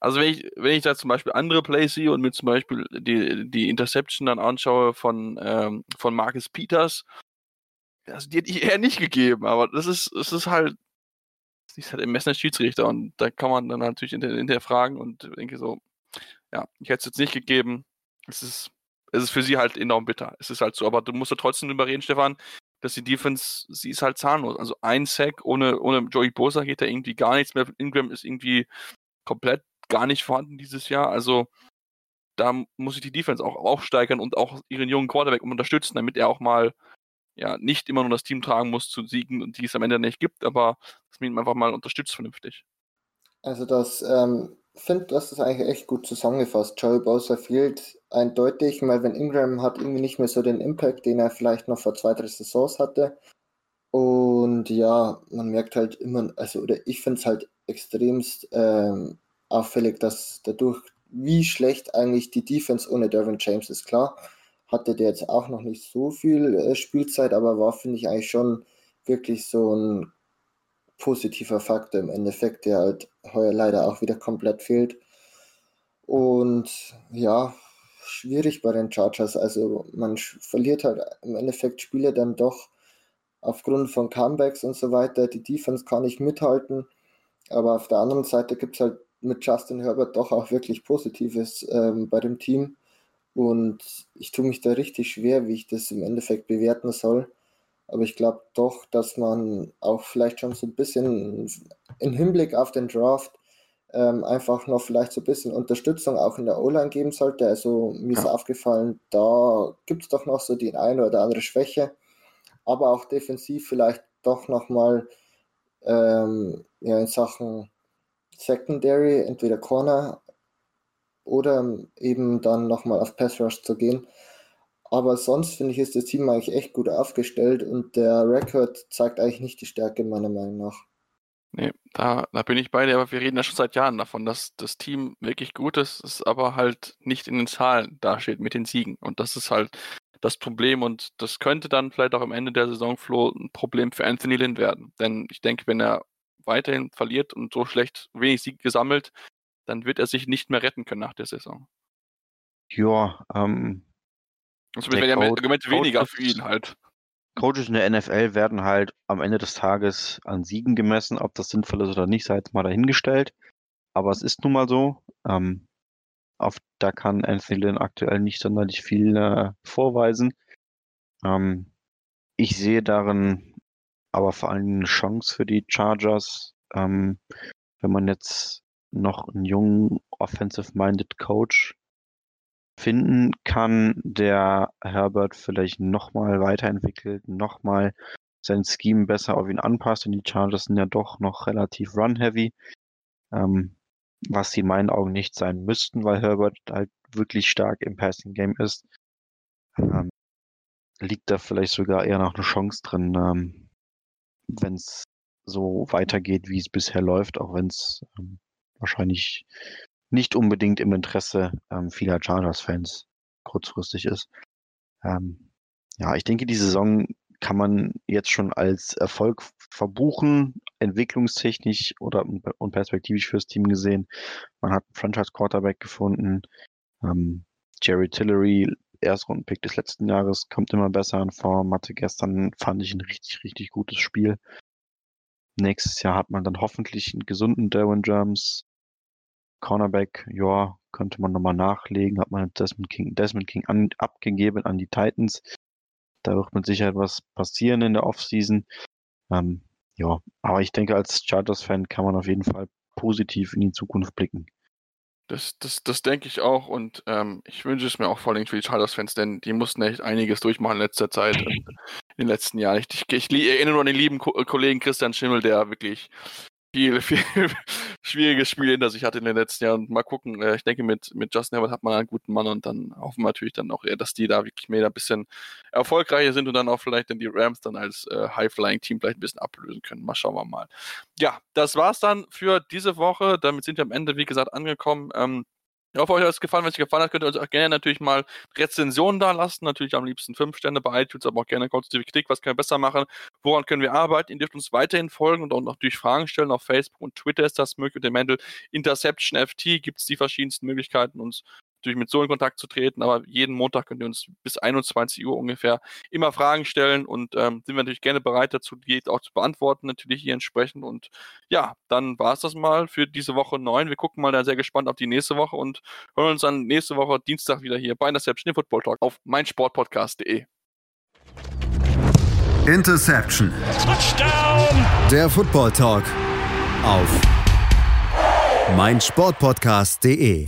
also wenn ich, wenn ich da zum Beispiel andere Plays sehe und mir zum Beispiel die, die Interception dann anschaue von, ähm, von Marcus Peters, also die hätte ich eher nicht gegeben. Aber das ist, es ist halt, sie ist halt im Messer Schiedsrichter und da kann man dann natürlich hinter- hinterfragen und denke so, ja, ich hätte es jetzt nicht gegeben. Es ist es ist für sie halt enorm bitter. Es ist halt so, aber du musst ja trotzdem drüber reden, Stefan, dass die Defense, sie ist halt zahnlos. Also ein Sack ohne, ohne Joey Bosa geht da irgendwie gar nichts mehr. Ingram ist irgendwie komplett gar nicht vorhanden dieses Jahr. Also da muss sich die Defense auch aufsteigern und auch ihren jungen Quarterback unterstützen, damit er auch mal ja nicht immer nur das Team tragen muss zu Siegen und die es am Ende nicht gibt, aber dass man ihn einfach mal unterstützt vernünftig. Also das, ähm, finde, das eigentlich echt gut zusammengefasst. Joey Bosa fehlt eindeutig. Melvin Ingram hat irgendwie nicht mehr so den Impact, den er vielleicht noch vor zwei, drei Saisons hatte. Und ja, man merkt halt immer, also oder ich finde es halt extremst ähm, auffällig, dass dadurch, wie schlecht eigentlich die Defense ohne Derwin James ist. Klar, hatte der jetzt auch noch nicht so viel äh, Spielzeit, aber war, finde ich, eigentlich schon wirklich so ein positiver Faktor im Endeffekt, der halt heuer leider auch wieder komplett fehlt. Und ja, schwierig bei den Chargers. Also man verliert halt im Endeffekt Spiele dann doch aufgrund von Comebacks und so weiter. Die Defense kann nicht mithalten. Aber auf der anderen Seite gibt es halt mit Justin Herbert doch auch wirklich Positives ähm, bei dem Team. Und ich tue mich da richtig schwer, wie ich das im Endeffekt bewerten soll. Aber ich glaube doch, dass man auch vielleicht schon so ein bisschen im Hinblick auf den Draft ähm, einfach noch vielleicht so ein bisschen Unterstützung auch in der O-Line geben sollte. Also mir ist Ja. aufgefallen, da gibt es doch noch so die eine oder andere Schwäche. Aber auch defensiv vielleicht doch nochmal ähm, ja, in Sachen Secondary, entweder Corner oder eben dann nochmal auf Pass Rush zu gehen. Aber sonst finde ich, ist das Team eigentlich echt gut aufgestellt und der Rekord zeigt eigentlich nicht die Stärke meiner Meinung nach. Nee, da, da bin ich bei dir, aber wir reden ja schon seit Jahren davon, dass das Team wirklich gut ist, es aber halt nicht in den Zahlen dasteht mit den Siegen. Und das ist halt das Problem und das könnte dann vielleicht auch am Ende der Saison, Flo, ein Problem für Anthony Lynn werden. Denn ich denke, wenn er weiterhin verliert und so schlecht wenig Sieg gesammelt, dann wird er sich nicht mehr retten können nach der Saison. Ja, ähm, Der wären ja Coach weniger für ihn halt. Coaches in der NFL werden halt am Ende des Tages an Siegen gemessen. Ob das sinnvoll ist oder nicht, sei jetzt mal dahingestellt. Aber es ist nun mal so. Ähm, auf, da kann Anthony Lynn aktuell nicht sonderlich viel äh, vorweisen. Ähm, ich sehe darin aber vor allem eine Chance für die Chargers, ähm, wenn man jetzt noch einen jungen offensive-minded Coach finden kann, der Herbert vielleicht nochmal weiterentwickelt, nochmal sein Scheme besser auf ihn anpasst. Und die Chargers sind ja doch noch relativ run-heavy, ähm, was sie in meinen Augen nicht sein müssten, weil Herbert halt wirklich stark im Passing-Game ist. Ähm, liegt da vielleicht sogar eher noch eine Chance drin, ähm, wenn es so weitergeht, wie es bisher läuft, auch wenn es ähm, wahrscheinlich nicht unbedingt im Interesse ähm, vieler Chargers-Fans kurzfristig ist. Ähm, ja, ich denke, die Saison kann man jetzt schon als Erfolg verbuchen, entwicklungstechnisch oder und perspektivisch fürs Team gesehen. Man hat einen Franchise-Quarterback gefunden. Ähm, Jerry Tillery, Erstrundenpick des letzten Jahres, kommt immer besser in Form. Hatte gestern, fand ich, ein richtig, richtig gutes Spiel. Nächstes Jahr hat man dann hoffentlich einen gesunden Darwin James. Cornerback, ja, könnte man nochmal nachlegen. Hat man Desmond King, Desmond King an, abgegeben an die Titans. Da wird mit Sicherheit was passieren in der Offseason. Ähm, ja, aber ich denke, als Chargers-Fan kann man auf jeden Fall positiv in die Zukunft blicken. Das, das, das denke ich auch und ähm, ich wünsche es mir auch vor allem für die Chargers-Fans, denn die mussten echt einiges durchmachen in letzter Zeit, in den letzten Jahren. Ich, ich, ich erinnere nur an den lieben Ko Kollegen Christian Schimmel, der wirklich viel, [laughs] viel schwierige Spiele hinter sich hatte in den letzten Jahren. Mal gucken, äh, ich denke, mit, mit Justin Herbert hat man einen guten Mann und dann hoffen wir natürlich dann auch eher, dass die da wirklich mehr ein bisschen erfolgreicher sind und dann auch vielleicht dann die Rams dann als äh, High-Flying-Team vielleicht ein bisschen ablösen können. Mal schauen wir mal. Ja, das war's dann für diese Woche. Damit sind wir am Ende, wie gesagt, angekommen. Ähm, ich hoffe, euch hat es gefallen. Wenn es euch gefallen hat, könnt ihr uns auch gerne natürlich mal Rezensionen da lassen. Natürlich am liebsten fünf Sterne bei iTunes, aber auch gerne konstruktive Kritik. Was können wir besser machen? Woran können wir arbeiten? Ihr dürft uns weiterhin folgen und auch natürlich Fragen stellen. Auf Facebook und Twitter ist das möglich. Unter dem Handle InterceptionFT gibt es die verschiedensten Möglichkeiten, uns natürlich mit so in Kontakt zu treten, aber jeden Montag könnt ihr uns bis 21 Uhr ungefähr immer Fragen stellen und ähm, sind wir natürlich gerne bereit dazu, die auch zu beantworten, natürlich hier entsprechend. Und ja, dann war es das mal für diese Woche 9. Wir gucken mal da sehr gespannt auf die nächste Woche und hören uns dann nächste Woche Dienstag wieder hier bei Interception Football Talk auf meinsportpodcast.de. Interception. Touchdown. Der Football Talk auf meinsportpodcast.de.